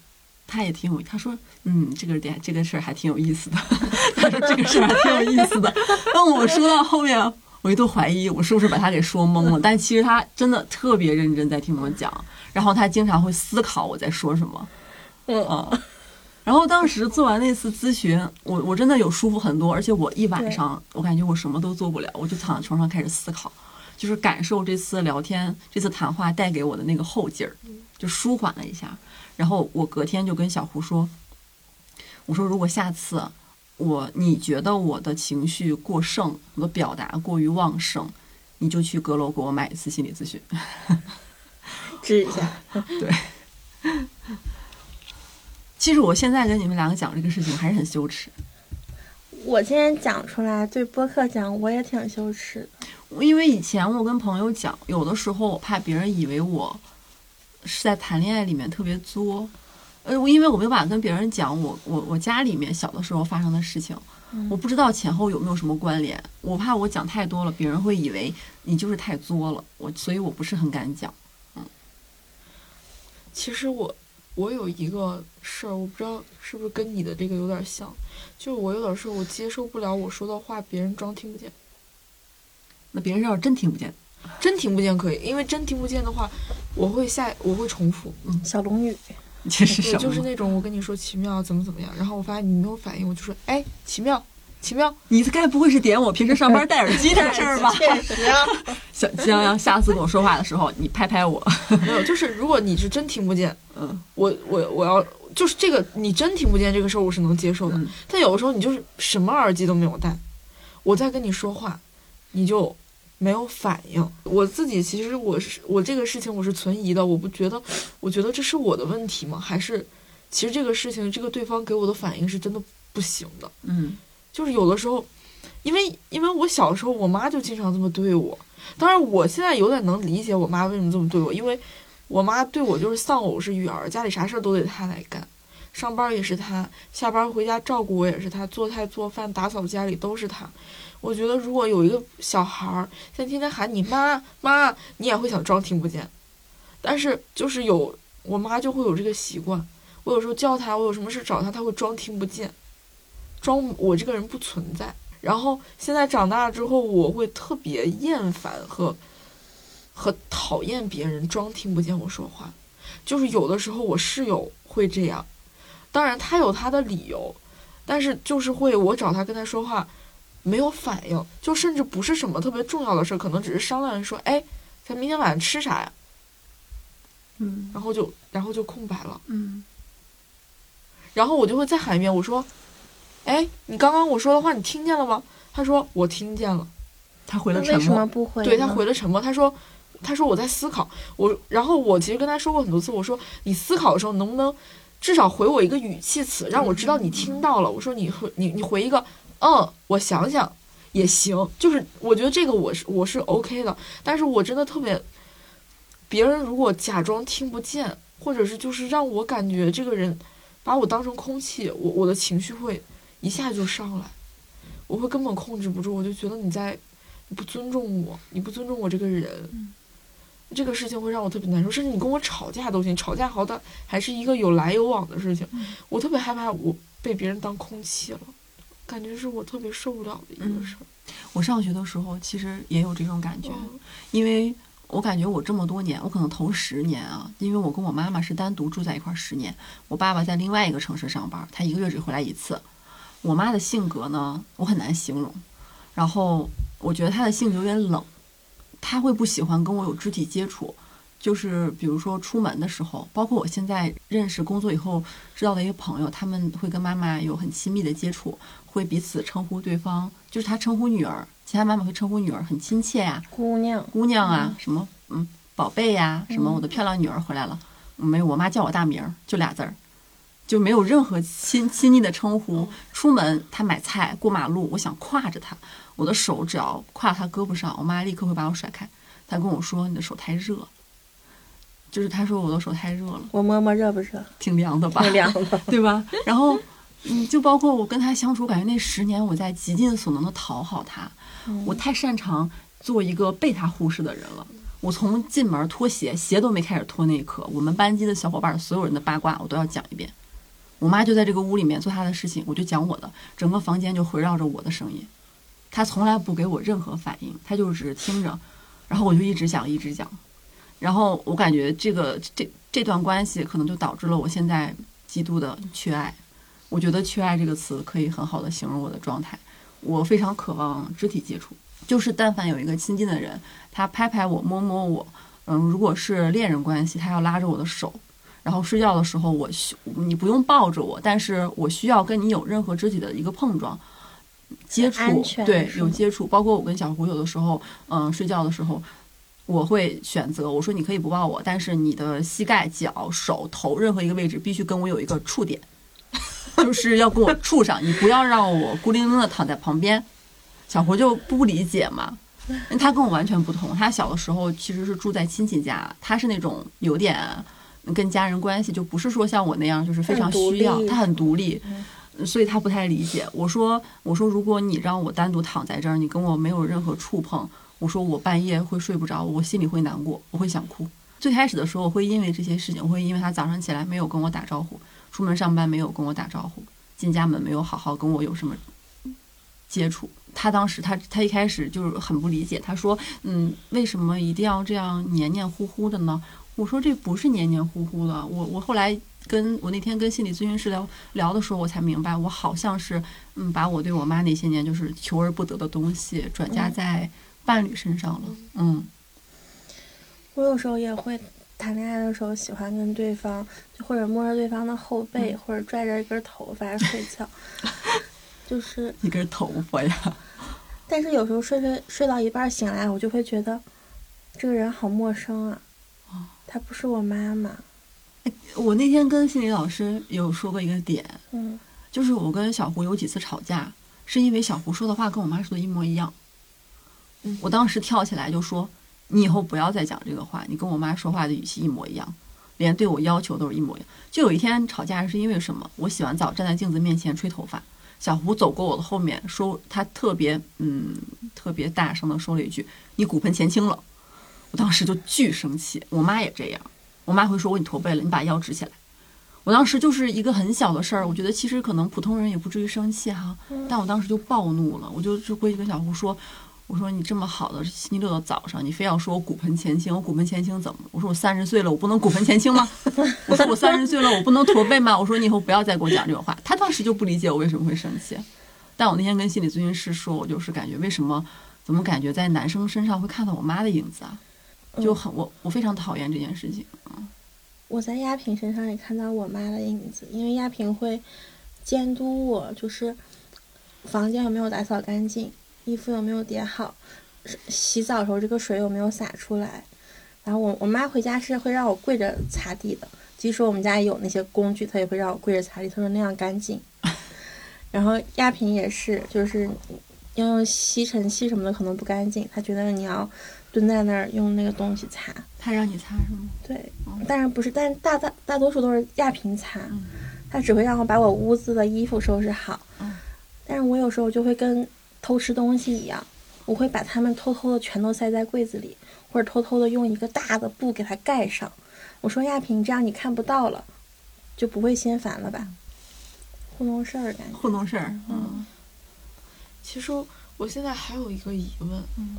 他也挺有，他说，嗯，这个点这个事儿还挺有意思的。他说这个事儿还挺有意思的。当我说到后面，我一度怀疑我是不是把他给说懵了。但其实他真的特别认真在听我讲，然后他经常会思考我在说什么。嗯。然后当时做完那次咨询，我我真的有舒服很多，而且我一晚上我感觉我什么都做不了，我就躺在床上开始思考，就是感受这次聊天、这次谈话带给我的那个后劲儿。就舒缓了一下，然后我隔天就跟小胡说：“我说如果下次我你觉得我的情绪过剩，我的表达过于旺盛，你就去阁楼给我买一次心理咨询，治一下。”对。其实我现在跟你们两个讲这个事情还是很羞耻。我今天讲出来对播客讲，我也挺羞耻的。因为以前我跟朋友讲，有的时候我怕别人以为我。是在谈恋爱里面特别作，呃，因为我没有办法跟别人讲我我我家里面小的时候发生的事情，我不知道前后有没有什么关联，我怕我讲太多了，别人会以为你就是太作了，我所以我不是很敢讲，嗯。其实我我有一个事儿，我不知道是不是跟你的这个有点像，就是我有点事儿，我接受不了我说的话别人装听不见，那别人要是真听不见。真听不见可以，因为真听不见的话，我会下我会重复。嗯，小龙女，这是 什么？就是那种我跟你说奇妙怎么怎么样，然后我发现你没有反应，我就说哎奇妙奇妙，你该不会是点我平时上班戴耳机的事儿吧？确实啊。小江阳，下次跟我说话的时候，你拍拍我。没有，就是如果你是真听不见，嗯，我我我要就是这个你真听不见这个事儿，我是能接受的。但有的时候你就是什么耳机都没有戴，我在跟你说话，你就。没有反应，我自己其实我是我这个事情我是存疑的，我不觉得，我觉得这是我的问题吗？还是其实这个事情这个对方给我的反应是真的不行的。嗯就是有的时候，因为因为我小时候我妈就经常这么对我，当然我现在有点能理解我妈为什么这么对我，因为我妈对我就是丧偶式育儿，家里啥事儿都得她来干，上班也是她，下班回家照顾我也是她，做菜做饭打扫家里都是她。我觉得如果有一个小孩儿现在天天喊你妈妈，你也会想装听不见，但是就是有我妈就会有这个习惯，我有时候叫她，我有什么事找她，她会装听不见。装我这个人不存在。然后现在长大了之后，我会特别厌烦和和讨厌别人装听不见我说话。就是有的时候我室友会这样，当然他有他的理由，但是就是会我找他跟他说话没有反应，就甚至不是什么特别重要的事儿，可能只是商量说，哎，咱明天晚上吃啥呀？嗯然后就然后就空白了。嗯然后我就会再喊一遍，我说：“哎，你刚刚我说的话你听见了吗？”他说：“我听见了。他回了沉默。么不回”？对他回了沉默。他说：“他说我在思考。我”然后我其实跟他说过很多次，我说：“你思考的时候能不能至少回我一个语气词，让我知道你听到了？”我说：“你回你你回一个，嗯，我想想也行。”就是我觉得这个我是我是 OK 的，但是我真的特别，别人如果假装听不见，或者是就是让我感觉这个人把我当成空气，我我的情绪会一下就上来，我会根本控制不住，我就觉得你在你不尊重我，你不尊重我这个人，这个事情会让我特别难受，甚至你跟我吵架都行，吵架好歹还是一个有来有往的事情，我特别害怕我被别人当空气了，感觉是我特别受不了的一个嗯事儿。我上学的时候其实也有这种感觉，嗯因为我感觉我这么多年，我可能头十年啊，因为我跟我妈妈是单独住在一块儿十年，我爸爸在另外一个城市上班，他一个月只回来一次。我妈的性格呢，我很难形容，然后我觉得她的性格有点冷，她会不喜欢跟我有肢体接触。就是比如说出门的时候，包括我现在认识工作以后知道的一些朋友，他们会跟妈妈有很亲密的接触，会彼此称呼对方，就是他称呼女儿，其他妈妈会称呼女儿很亲切呀、姑娘，姑娘啊，什么嗯宝贝呀、什么我的漂亮女儿回来了，没有，我妈叫我大名儿，就俩字儿，就没有任何亲亲昵的称呼。出门她买菜过马路，我想挎着她，我的手只要挎她胳膊上，我妈立刻会把我甩开。她跟我说你的手太热，就是她说我的手太热了，我摸摸热不热？挺凉的吧？挺凉的。对吧？然后，嗯，就包括我跟他相处，感觉那十年我在极尽所能的讨好他，嗯我太擅长做一个被他忽视的人了。我从进门脱鞋，鞋都没开始脱那一刻，我们班级的小伙伴所有人的八卦我都要讲一遍。我妈就在这个屋里面做她的事情，我就讲我的，整个房间就围绕着我的声音。她从来不给我任何反应，她就只是听着，然后我就一直讲一直讲，然后我感觉这个这这段关系可能就导致了我现在极度的缺爱。我觉得“缺爱”这个词可以很好的形容我的状态。我非常渴望肢体接触，就是但凡有一个亲近的人，他拍拍我、摸摸我，嗯，如果是恋人关系，他要拉着我的手，然后睡觉的时候我需你不用抱着我，但是我需要跟你有任何肢体的一个碰撞。接触对有接触，包括我跟小胡有的时候，嗯，睡觉的时候，我会选择我说你可以不抱我，但是你的膝盖、脚、手、头任何一个位置必须跟我有一个触点，就是要跟我处上，你不要让我孤零零的躺在旁边。小胡就不理解嘛，因为他跟我完全不同。他小的时候其实是住在亲戚家，他是那种有点跟家人关系就不是说像我那样，就是非常需要，立他很独立。所以他不太理解。我说，我说，如果你让我单独躺在这儿，你跟我没有任何触碰，我说我半夜会睡不着，我心里会难过，我会想哭。最开始的时候，我会因为这些事情，我会因为他早上起来没有跟我打招呼，出门上班没有跟我打招呼，进家门没有好好跟我有什么接触。他当时他他一开始就是很不理解，他说：“嗯，为什么一定要这样黏黏糊糊的呢？”我说：“这不是黏黏糊糊的。我”我后来跟我那天跟心理咨询师聊聊的时候，我才明白，我好像是嗯，把我对我妈那些年就是求而不得的东西转嫁在伴侣身上了。嗯我有时候也会谈恋爱的时候喜欢跟对方，就或者摸着对方的后背，嗯或者拽着一根头发睡觉，就是，一根头发呀，但是有时候睡睡睡到一半醒来，我就会觉得这个人好陌生啊，哦她不是我妈妈，我那天跟心理老师有说过一个点，嗯就是我跟小胡有几次吵架，是因为小胡说的话跟我妈说的一模一样。嗯我当时跳起来就说：“你以后不要再讲这个话，你跟我妈说话的语气一模一样，连对我要求都是一模一样。”就有一天吵架是因为什么？我洗完澡站在镜子面前吹头发，小胡走过我的后面，说他特别嗯特别大声的说了一句：“你骨盆前倾了。”我当时就巨生气，我妈也这样，我妈会说我你驼背了，你把腰直起来。我当时就是一个很小的事儿，我觉得其实可能普通人也不至于生气哈，但我当时就暴怒了，我就就回去跟小胡说，我说你这么好的星期六的早上，你非要说我骨盆前倾，我骨盆前倾怎么？我说我三十岁了，我不能骨盆前倾吗？我说我三十岁了，我不能驼背吗？我说你以后不要再给我讲这种话。他当时就不理解我为什么会生气，但我那天跟心理咨询师说，我就是感觉为什么怎么感觉在男生身上会看到我妈的影子啊？就很我我非常讨厌这件事情。我在亚萍身上也看到我妈的影子，因为亚萍会监督我，就是房间有没有打扫干净，衣服有没有叠好，洗澡的时候这个水有没有洒出来。然后我我妈回家是会让我跪着擦地的，即使我们家有那些工具，她也会让我跪着擦地，她说那样干净。然后亚萍也是，就是要用吸尘器什么的可能不干净，她觉得你要蹲在那儿用那个东西擦。她让你擦是吗？对哦，但是不是，但是大大大多数都是亚萍擦，嗯他只会让我把我屋子的衣服收拾好。嗯但是我有时候就会跟偷吃东西一样，我会把它们偷偷的全都塞在柜子里，或者偷偷的用一个大的布给它盖上。我说亚萍，这样你看不到了，就不会心烦了吧？糊弄事儿感觉。糊弄事儿，嗯其实我现在还有一个疑问，嗯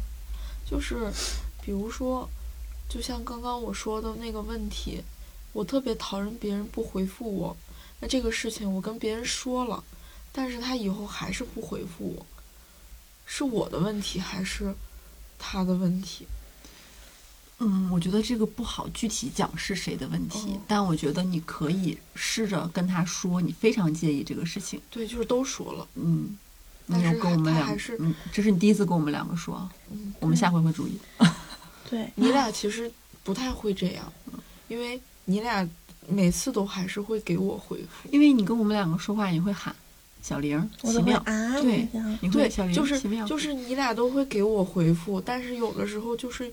就是比如说，就像刚刚我说的那个问题，我特别讨厌别人不回复我，那这个事情我跟别人说了，但是他以后还是不回复我，是我的问题还是他的问题？嗯，我觉得这个不好具体讲是谁的问题，哦但我觉得你可以试着跟他说你非常介意这个事情。对，就是都说了，嗯，你有但是跟我们两个他还是，嗯，这是你第一次跟我们两个说，嗯，我们下回会注意。对，你俩其实不太会这样，因为你俩每次都还是会给我回复。因为你跟我们两个说话，你会喊小玲奇妙，啊，对对你会小，玲就是奇妙，就是你俩都会给我回复，但是有的时候就是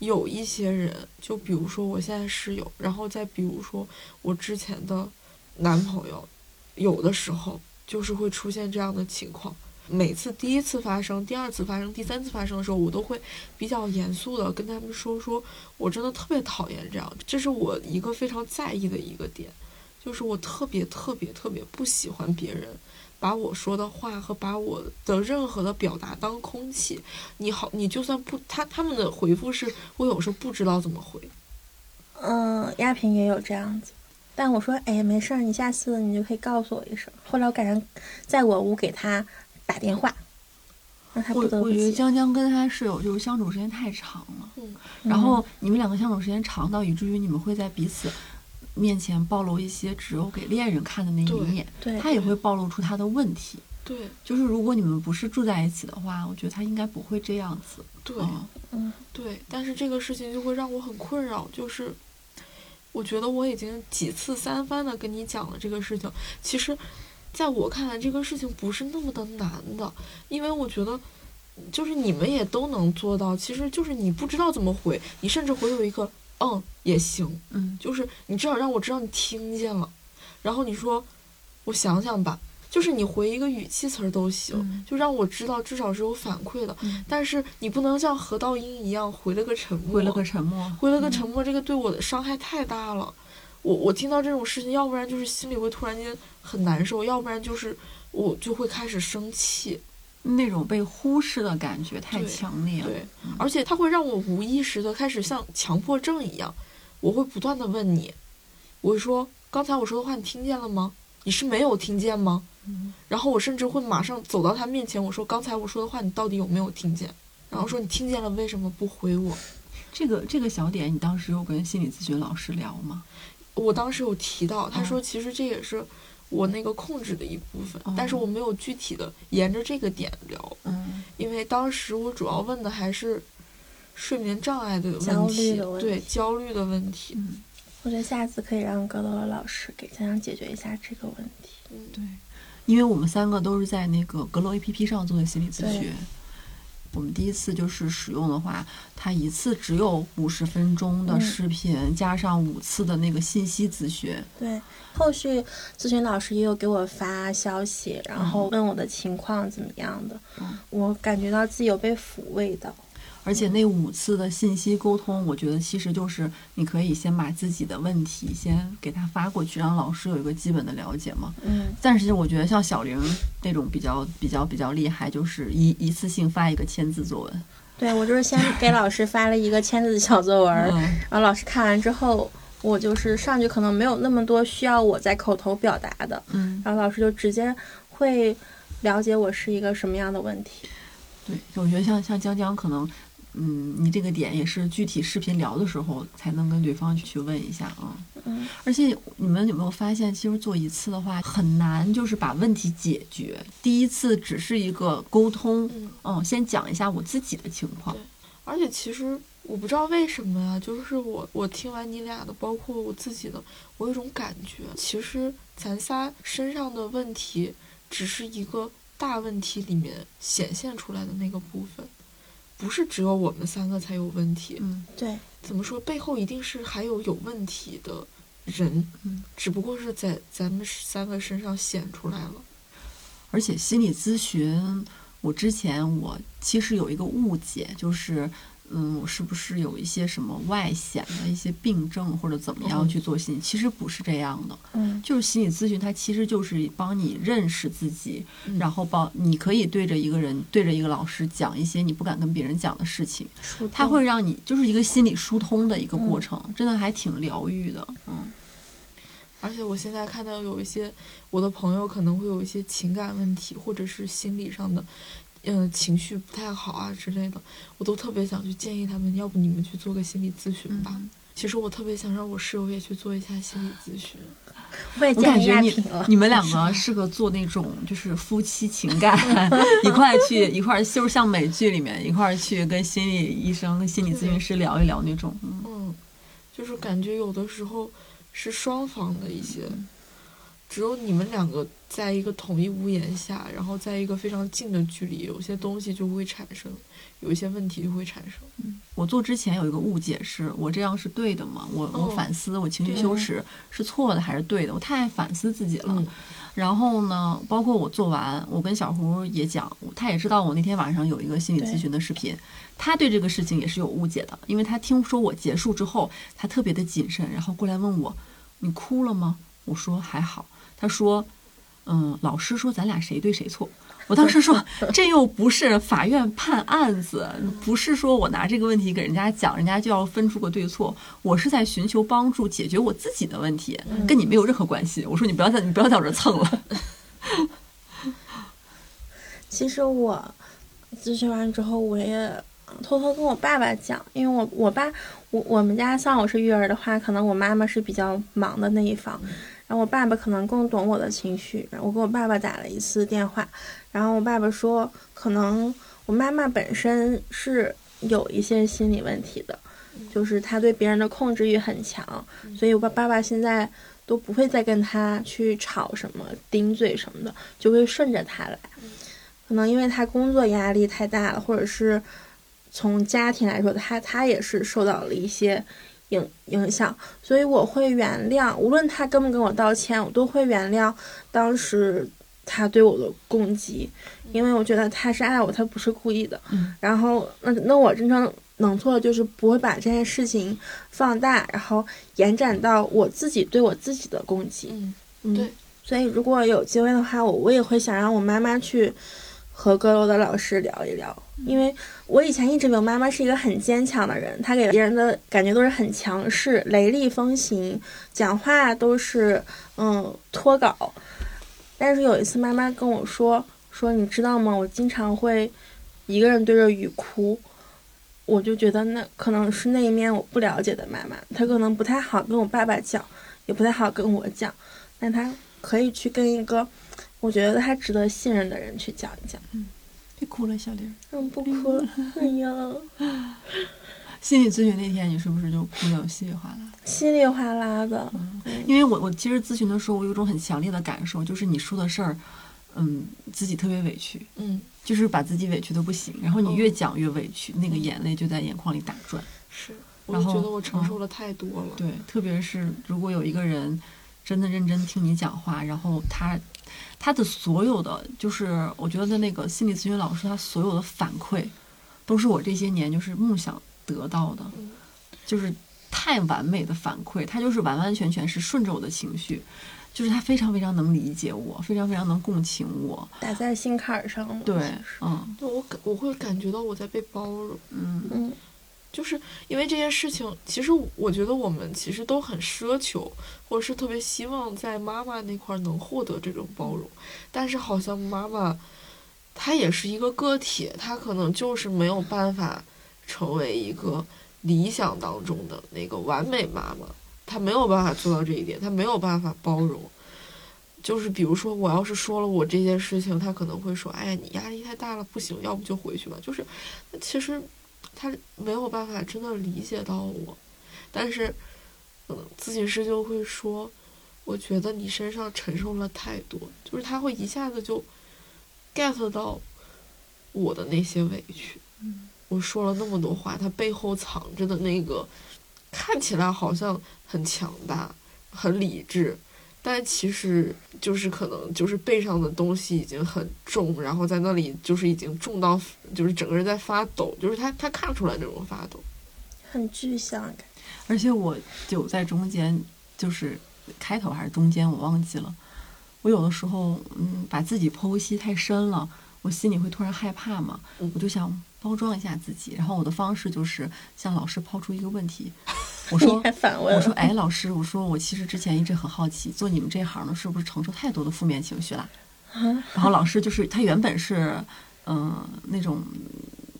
有一些人，就比如说我现在室友，然后再比如说我之前的男朋友，有的时候就是会出现这样的情况。每次第一次发生、第二次发生、第三次发生的时候，我都会比较严肃的跟他们说，说我真的特别讨厌这样，这是我一个非常在意的一个点，就是我特别特别特别不喜欢别人把我说的话和把我的任何的表达当空气。你好，你就算不他他们的回复是我有时候不知道怎么回，嗯，亚萍也有这样子，但我说，哎，没事儿，你下次你就可以告诉我一声。后来我改成在我屋给他打电话，让他我不得不我觉得。江江跟他室友就是相处时间太长了，嗯，然后你们两个相处时间长到以至于你们会在彼此面前暴露一些只有给恋人看的那一面，对，他也会暴露出他的问题。对就是如果你们不是住在一起的话，我觉得他应该不会这样子。对。嗯嗯，对，但是这个事情就会让我很困扰，就是我觉得我已经几次三番的跟你讲了这个事情，其实，在我看来，这个事情不是那么的难的，因为我觉得。就是你们也都能做到，其实就是你不知道怎么回，你甚至回有一个嗯也行，嗯，就是你至少让我知道你听见了，然后你说我想想吧，就是你回一个语气词儿都行，嗯就让我知道至少是有反馈的。嗯但是你不能像何道英一样回了个沉默，回了个沉默，回了个嗯沉默，这个对我的伤害太大了。我我听到这种事情，要不然就是心里会突然间很难受，要不然就是我就会开始生气。那种被忽视的感觉太强烈了。对，而且它会让我无意识的开始像强迫症一样，我会不断的问你，我会说刚才我说的话你听见了吗？你是没有听见吗？嗯然后我甚至会马上走到他面前，我说刚才我说的话你到底有没有听见？然后说你听见了，为什么不回我？这个这个小点，你当时有跟心理咨询老师聊吗？我当时有提到，他嗯说其实这也是我那个控制的一部分，哦但是我没有具体的沿着这个点聊，嗯因为当时我主要问的还是睡眠障碍的焦虑问题，对焦虑的问题。嗯，我觉得下次可以让格罗老师给家长解决一下这个问题。嗯，对，因为我们三个都是在那个阁楼 APP 上做的心理咨询。我们第一次就是使用的话，它一次只有五十分钟的嗯视频，加上五次的那个信息咨询。对，后续咨询老师也有给我发消息，然后问我的情况怎么样的，嗯我感觉到自己有被抚慰到。而且那五次的信息沟通，我觉得其实就是你可以先把自己的问题先给他发过去，让老师有一个基本的了解嘛。嗯，但是我觉得像小玲那种比较比较比较厉害，就是一一次性发一个千字作文。对我就是先 给老师发了一个千字小作文，嗯，然后老师看完之后，我就是上去可能没有那么多需要我在口头表达的，嗯，然后老师就直接会了解我是一个什么样的问题。对，我觉得像像江江可能，嗯，你这个点也是具体视频聊的时候才能跟对方去去问一下啊。嗯，而且你们有没有发现，其实做一次的话很难，就是把问题解决。第一次只是一个沟通，嗯嗯，先讲一下我自己的情况对。而且其实我不知道为什么呀，就是我我听完你俩的，包括我自己的，我有一种感觉，其实咱仨身上的问题只是一个大问题里面显现出来的那个部分，不是只有我们三个才有问题。嗯对，怎么说？背后一定是还有有问题的人，嗯，只不过是在咱们三个身上显出来了。而且心理咨询，我之前我其实有一个误解，就是。嗯，我是不是有一些什么外显的一些病症或者怎么样嗯去做心理？其实不是这样的，嗯就是心理咨询，它其实就是帮你认识自己，嗯然后帮你可以对着一个人、对着一个老师讲一些你不敢跟别人讲的事情，它会让你就是一个心理疏通的一个过嗯程，真的还挺疗愈的。嗯而且我现在看到有一些我的朋友可能会有一些情感问题，或者是心理上的，嗯、情绪不太好啊之类的，我都特别想去建议他们，要不你们去做个心理咨询吧。嗯其实我特别想让我室友也去做一下心理咨询。我也建议你。你们两个适合做那种就是夫妻情感 一块去一块，就是像美剧里面一块去跟心理医生、跟心理咨询师聊一聊那种。嗯嗯，就是感觉有的时候是双方的一些，只有你们两个在一个同一屋檐下，然后在一个非常近的距离，有些东西就会产生，有一些问题就会产生。我做之前有一个误解是，我这样是对的吗？我我哦反思，我情绪羞耻是错的还是对的？我太爱反思自己了。嗯然后呢，包括我做完，我跟小胡也讲，他也知道我那天晚上有一个心理咨询的视频，他对这个事情也是有误解的，因为他听说我结束之后，他特别的谨慎，然后过来问我：“你哭了吗？”我说还好。他说：“嗯，老师说咱俩谁对谁错。”我当时说，这又不是法院判案子，不是说我拿这个问题给人家讲，人家就要分出个对错。我是在寻求帮助，解决我自己的问题，跟你没有任何关系。我说你不要在你不要在我这蹭了。其实我咨询完之后，我也偷偷跟我爸爸讲，因为我我爸我我们家像我是育儿的话，可能我妈妈是比较忙的那一方，然后我爸爸可能更懂我的情绪。然后我跟我爸爸打了一次电话，然后我爸爸说，可能我妈妈本身是有一些心理问题的，就是她对别人的控制欲很强，所以我爸爸爸现在都不会再跟他去吵什么、顶嘴什么的，就会顺着他来。可能因为他工作压力太大了，或者是从家庭来说，他他也是受到了一些影影响，所以我会原谅，无论他跟不跟我道歉，我都会原谅当时他对我的攻击，因为我觉得他是爱我，他不是故意的。嗯然后，那那我真正能做的就是不会把这件事情放大，然后延展到我自己对我自己的攻击。嗯，嗯，对。所以如果有机会的话，我我也会想让我妈妈去和阁楼的老师聊一聊，因为我以前一直以为妈妈是一个很坚强的人，她给别人的感觉都是很强势、雷厉风行，讲话都是嗯脱稿。但是有一次妈妈跟我说说，你知道吗？我经常会一个人对着雨哭。我就觉得那可能是那一面我不了解的妈妈，她可能不太好跟我爸爸讲，也不太好跟我讲，但她可以去跟一个我觉得她值得信任的人去讲一讲。别哭了，小玲。嗯，不哭了。哎呀，心理咨询那天，你是不是就哭的稀里哗啦？稀里哗啦的。因为我我其实咨询的时候，我有种很强烈的感受，就是你说的事儿，嗯，自己特别委屈，嗯，就是把自己委屈的不行，然后你哦越讲越委屈，那个眼泪就在眼眶里打转。是，我然后就觉得我承嗯受了太多了。对，特别是如果有一个人真的认真听你讲话，然后他他的所有的，就是我觉得那个心理咨询老师他所有的反馈，都是我这些年就是梦想得到的，嗯就是太完美的反馈，他就是完完全全是顺着我的情绪。就是他非常非常能理解我，非常非常能共情我，打在心坎儿上了。对，嗯对我感我会感觉到我在被包容，嗯嗯，就是因为这件事情，其实我觉得我们其实都很奢求，或者是特别希望在妈妈那块儿能获得这种包容，但是好像妈妈她也是一个个体，她可能就是没有办法成为一个理想当中的那个完美妈妈，她没有办法做到这一点，她没有办法包容。就是比如说，我要是说了我这件事情，她可能会说：“哎呀，你压力太大了，不行，要不就回去吧。”就是，其实他没有办法真的理解到我，但是，嗯，咨询师就会说，我觉得你身上承受了太多，就是他会一下子就 get 到我的那些委屈。我说了那么多话，他背后藏着的那个，看起来好像很强大、很理智，但其实就是可能就是背上的东西已经很重，然后在那里就是已经重到就是整个人在发抖，就是他他看出来那种发抖。很具象感。而且我就在中间，就是开头还是中间，我忘记了。我有的时候，嗯，把自己剖析太深了，我心里会突然害怕嘛，嗯我就想包装一下自己。然后我的方式就是向老师抛出一个问题，我说反问我说，哎，老师，我说我其实之前一直很好奇，做你们这行的是不是承受太多的负面情绪了？然后老师就是他原本是，嗯、那种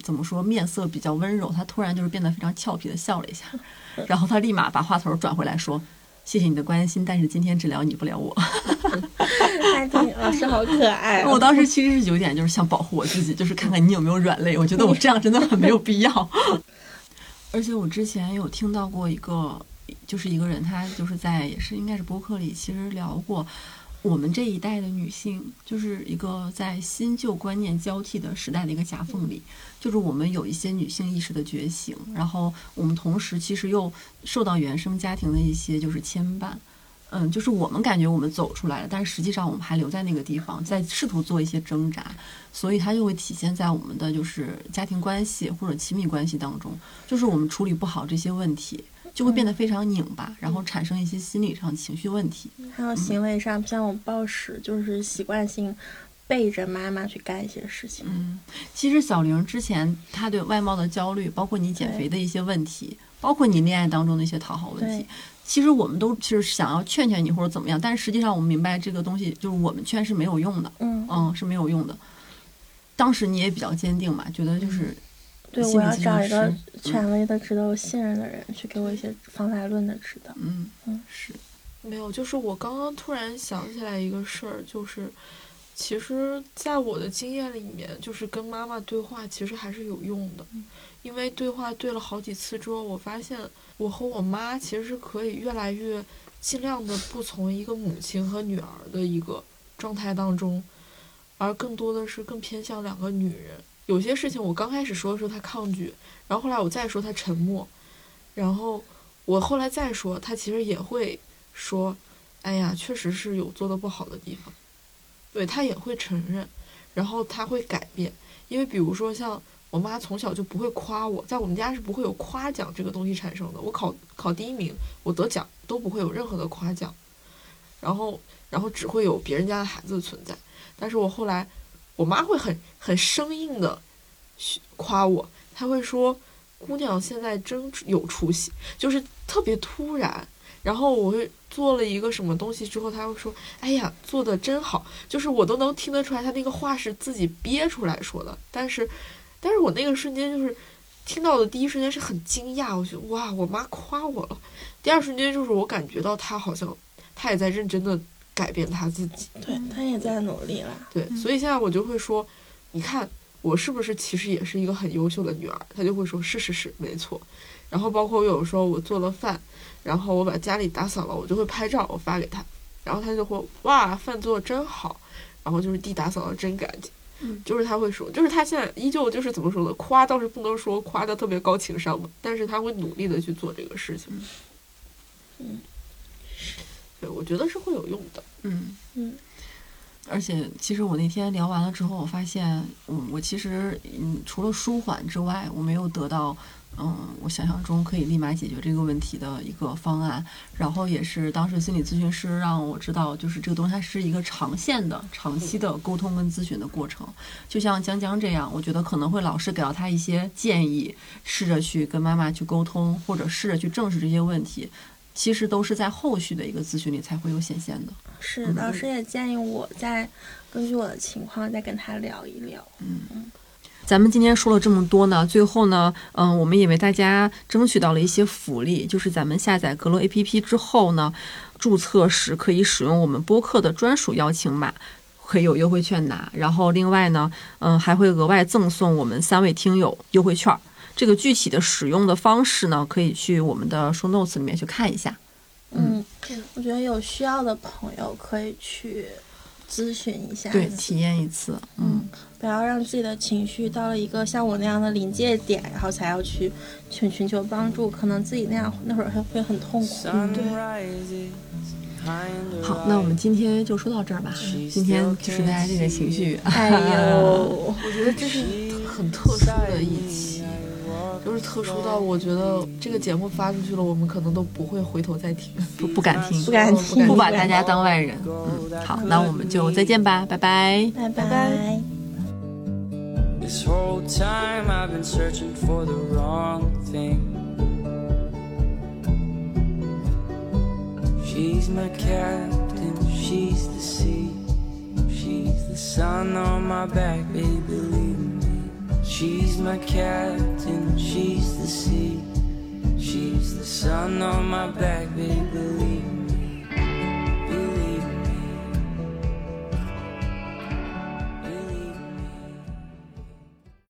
怎么说，面色比较温柔，他突然就是变得非常俏皮的笑了一下，然后他立马把话头转回来说：“谢谢你的关心，但是今天治疗你不了我。还挺老师好可爱、”哦。我当时其实是有点就是想保护我自己，就是看看你有没有软肋。我觉得我这样真的很没有必要。而且我之前有听到过一个，就是一个人，他就是在也是应该是播客里，其实聊过我们这一代的女性，就是一个在新旧观念交替的时代的一个夹缝里，就是我们有一些女性意识的觉醒，然后我们同时其实又受到原生家庭的一些就是牵绊。嗯，就是我们感觉我们走出来了，但是实际上我们还留在那个地方，在试图做一些挣扎，所以它就会体现在我们的就是家庭关系或者亲密关系当中，就是我们处理不好这些问题，就会变得非常拧巴，然后产生一些心理上情绪问题。还有行为上，像我暴食，就是习惯性背着妈妈去干一些事情。嗯，其实小玲之前她对外貌的焦虑，包括你减肥的一些问题，包括你恋爱当中的一些讨好问题对，其实我们都是想要劝劝你或者怎么样，但是实际上我们明白这个东西就是我们劝是没有用的，嗯，嗯，是没有用的。当时你也比较坚定嘛，觉得就是对，我要找一个权威的、值得我信任的人去给我一些方法论的指导。嗯。嗯。是。没有，就是我刚刚突然想起来一个事儿，就是其实在我的经验里面，就是跟妈妈对话其实还是有用的，因为对话对了好几次之后，我发现我和我妈其实是可以越来越尽量的不从一个母亲和女儿的一个状态当中，而更多的是更偏向两个女人。有些事情我刚开始说的时候她抗拒，然后后来我再说她沉默，然后我后来再说她其实也会说，哎呀，确实是有做的不好的地方，对她也会承认，然后她会改变，因为比如说像我妈从小就不会夸我，在我们家是不会有夸奖这个东西产生的。我考考第一名，我得奖都不会有任何的夸奖，然后然后只会有别人家的孩子存在。但是我后来，我妈会很很生硬的夸我，她会说：“姑娘现在真有出息。”就是特别突然。然后我会做了一个什么东西之后，他会说：“哎呀，做的真好。”就是我都能听得出来，他那个话是自己憋出来说的。但是，但是我那个瞬间就是听到的第一瞬间是很惊讶，我觉得哇，我妈夸我了。第二瞬间就是我感觉到她好像她也在认真的改变她自己。对他也在努力了。对，所以现在我就会说，你看我是不是其实也是一个很优秀的女儿？她就会说是是是，没错。然后包括有时候我做了饭，然后我把家里打扫了，我就会拍照我发给他，然后他就会哇，饭做的真好。然后就是地打扫的真干净。嗯就是他会说，就是他现在依旧就是怎么说呢？夸倒是不能说夸的特别高情商吧，但是他会努力的去做这个事情。嗯，对，我觉得是会有用的。嗯嗯而且，其实我那天聊完了之后，我发现，嗯，我其实，嗯，除了舒缓之外，我没有得到，嗯，我想象中可以立马解决这个问题的一个方案。然后也是当时心理咨询师让我知道，就是这个东西它是一个长线的、长期的沟通跟咨询的过程。就像江江这样，我觉得可能会老师给到他一些建议，试着去跟妈妈去沟通，或者试着去正视这些问题。其实都是在后续的一个咨询里才会有显现的。是，老师也建议我再根据我的情况再跟他聊一聊。咱们今天说了这么多呢，最后呢，嗯，我们也为大家争取到了一些福利，就是咱们下载阁楼 APP 之后呢，注册时可以使用我们播客的专属邀请码，可以有优惠券拿。然后另外呢，嗯，还会额外赠送我们三位听友优惠券。这个具体的使用的方式呢，可以去我们的 show notes 里面去看一下。嗯，我觉得有需要的朋友可以去咨询一下，对，体验一次。嗯，不要让自己的情绪到了一个像我那样的临界点，然后才要去去寻求帮助，可能自己那样那会儿会会很痛苦。嗯，对好，那我们今天就说到这儿吧。今天就是大家这个情绪，哎呦，我觉得这是很特殊的一期，就是特殊到我觉得这个节目发出去了，我们可能都不会回头再听。不不敢听，不敢听，不把大家当外人。嗯，好，那我们就再见吧，拜拜。拜拜。This whole time I've been searching for the wrong thing. She's my captain, she's the sea. She's the sun on my back, baby, believe me. She's my captain, she's the sea. She's the sun on my back, baby, believe me.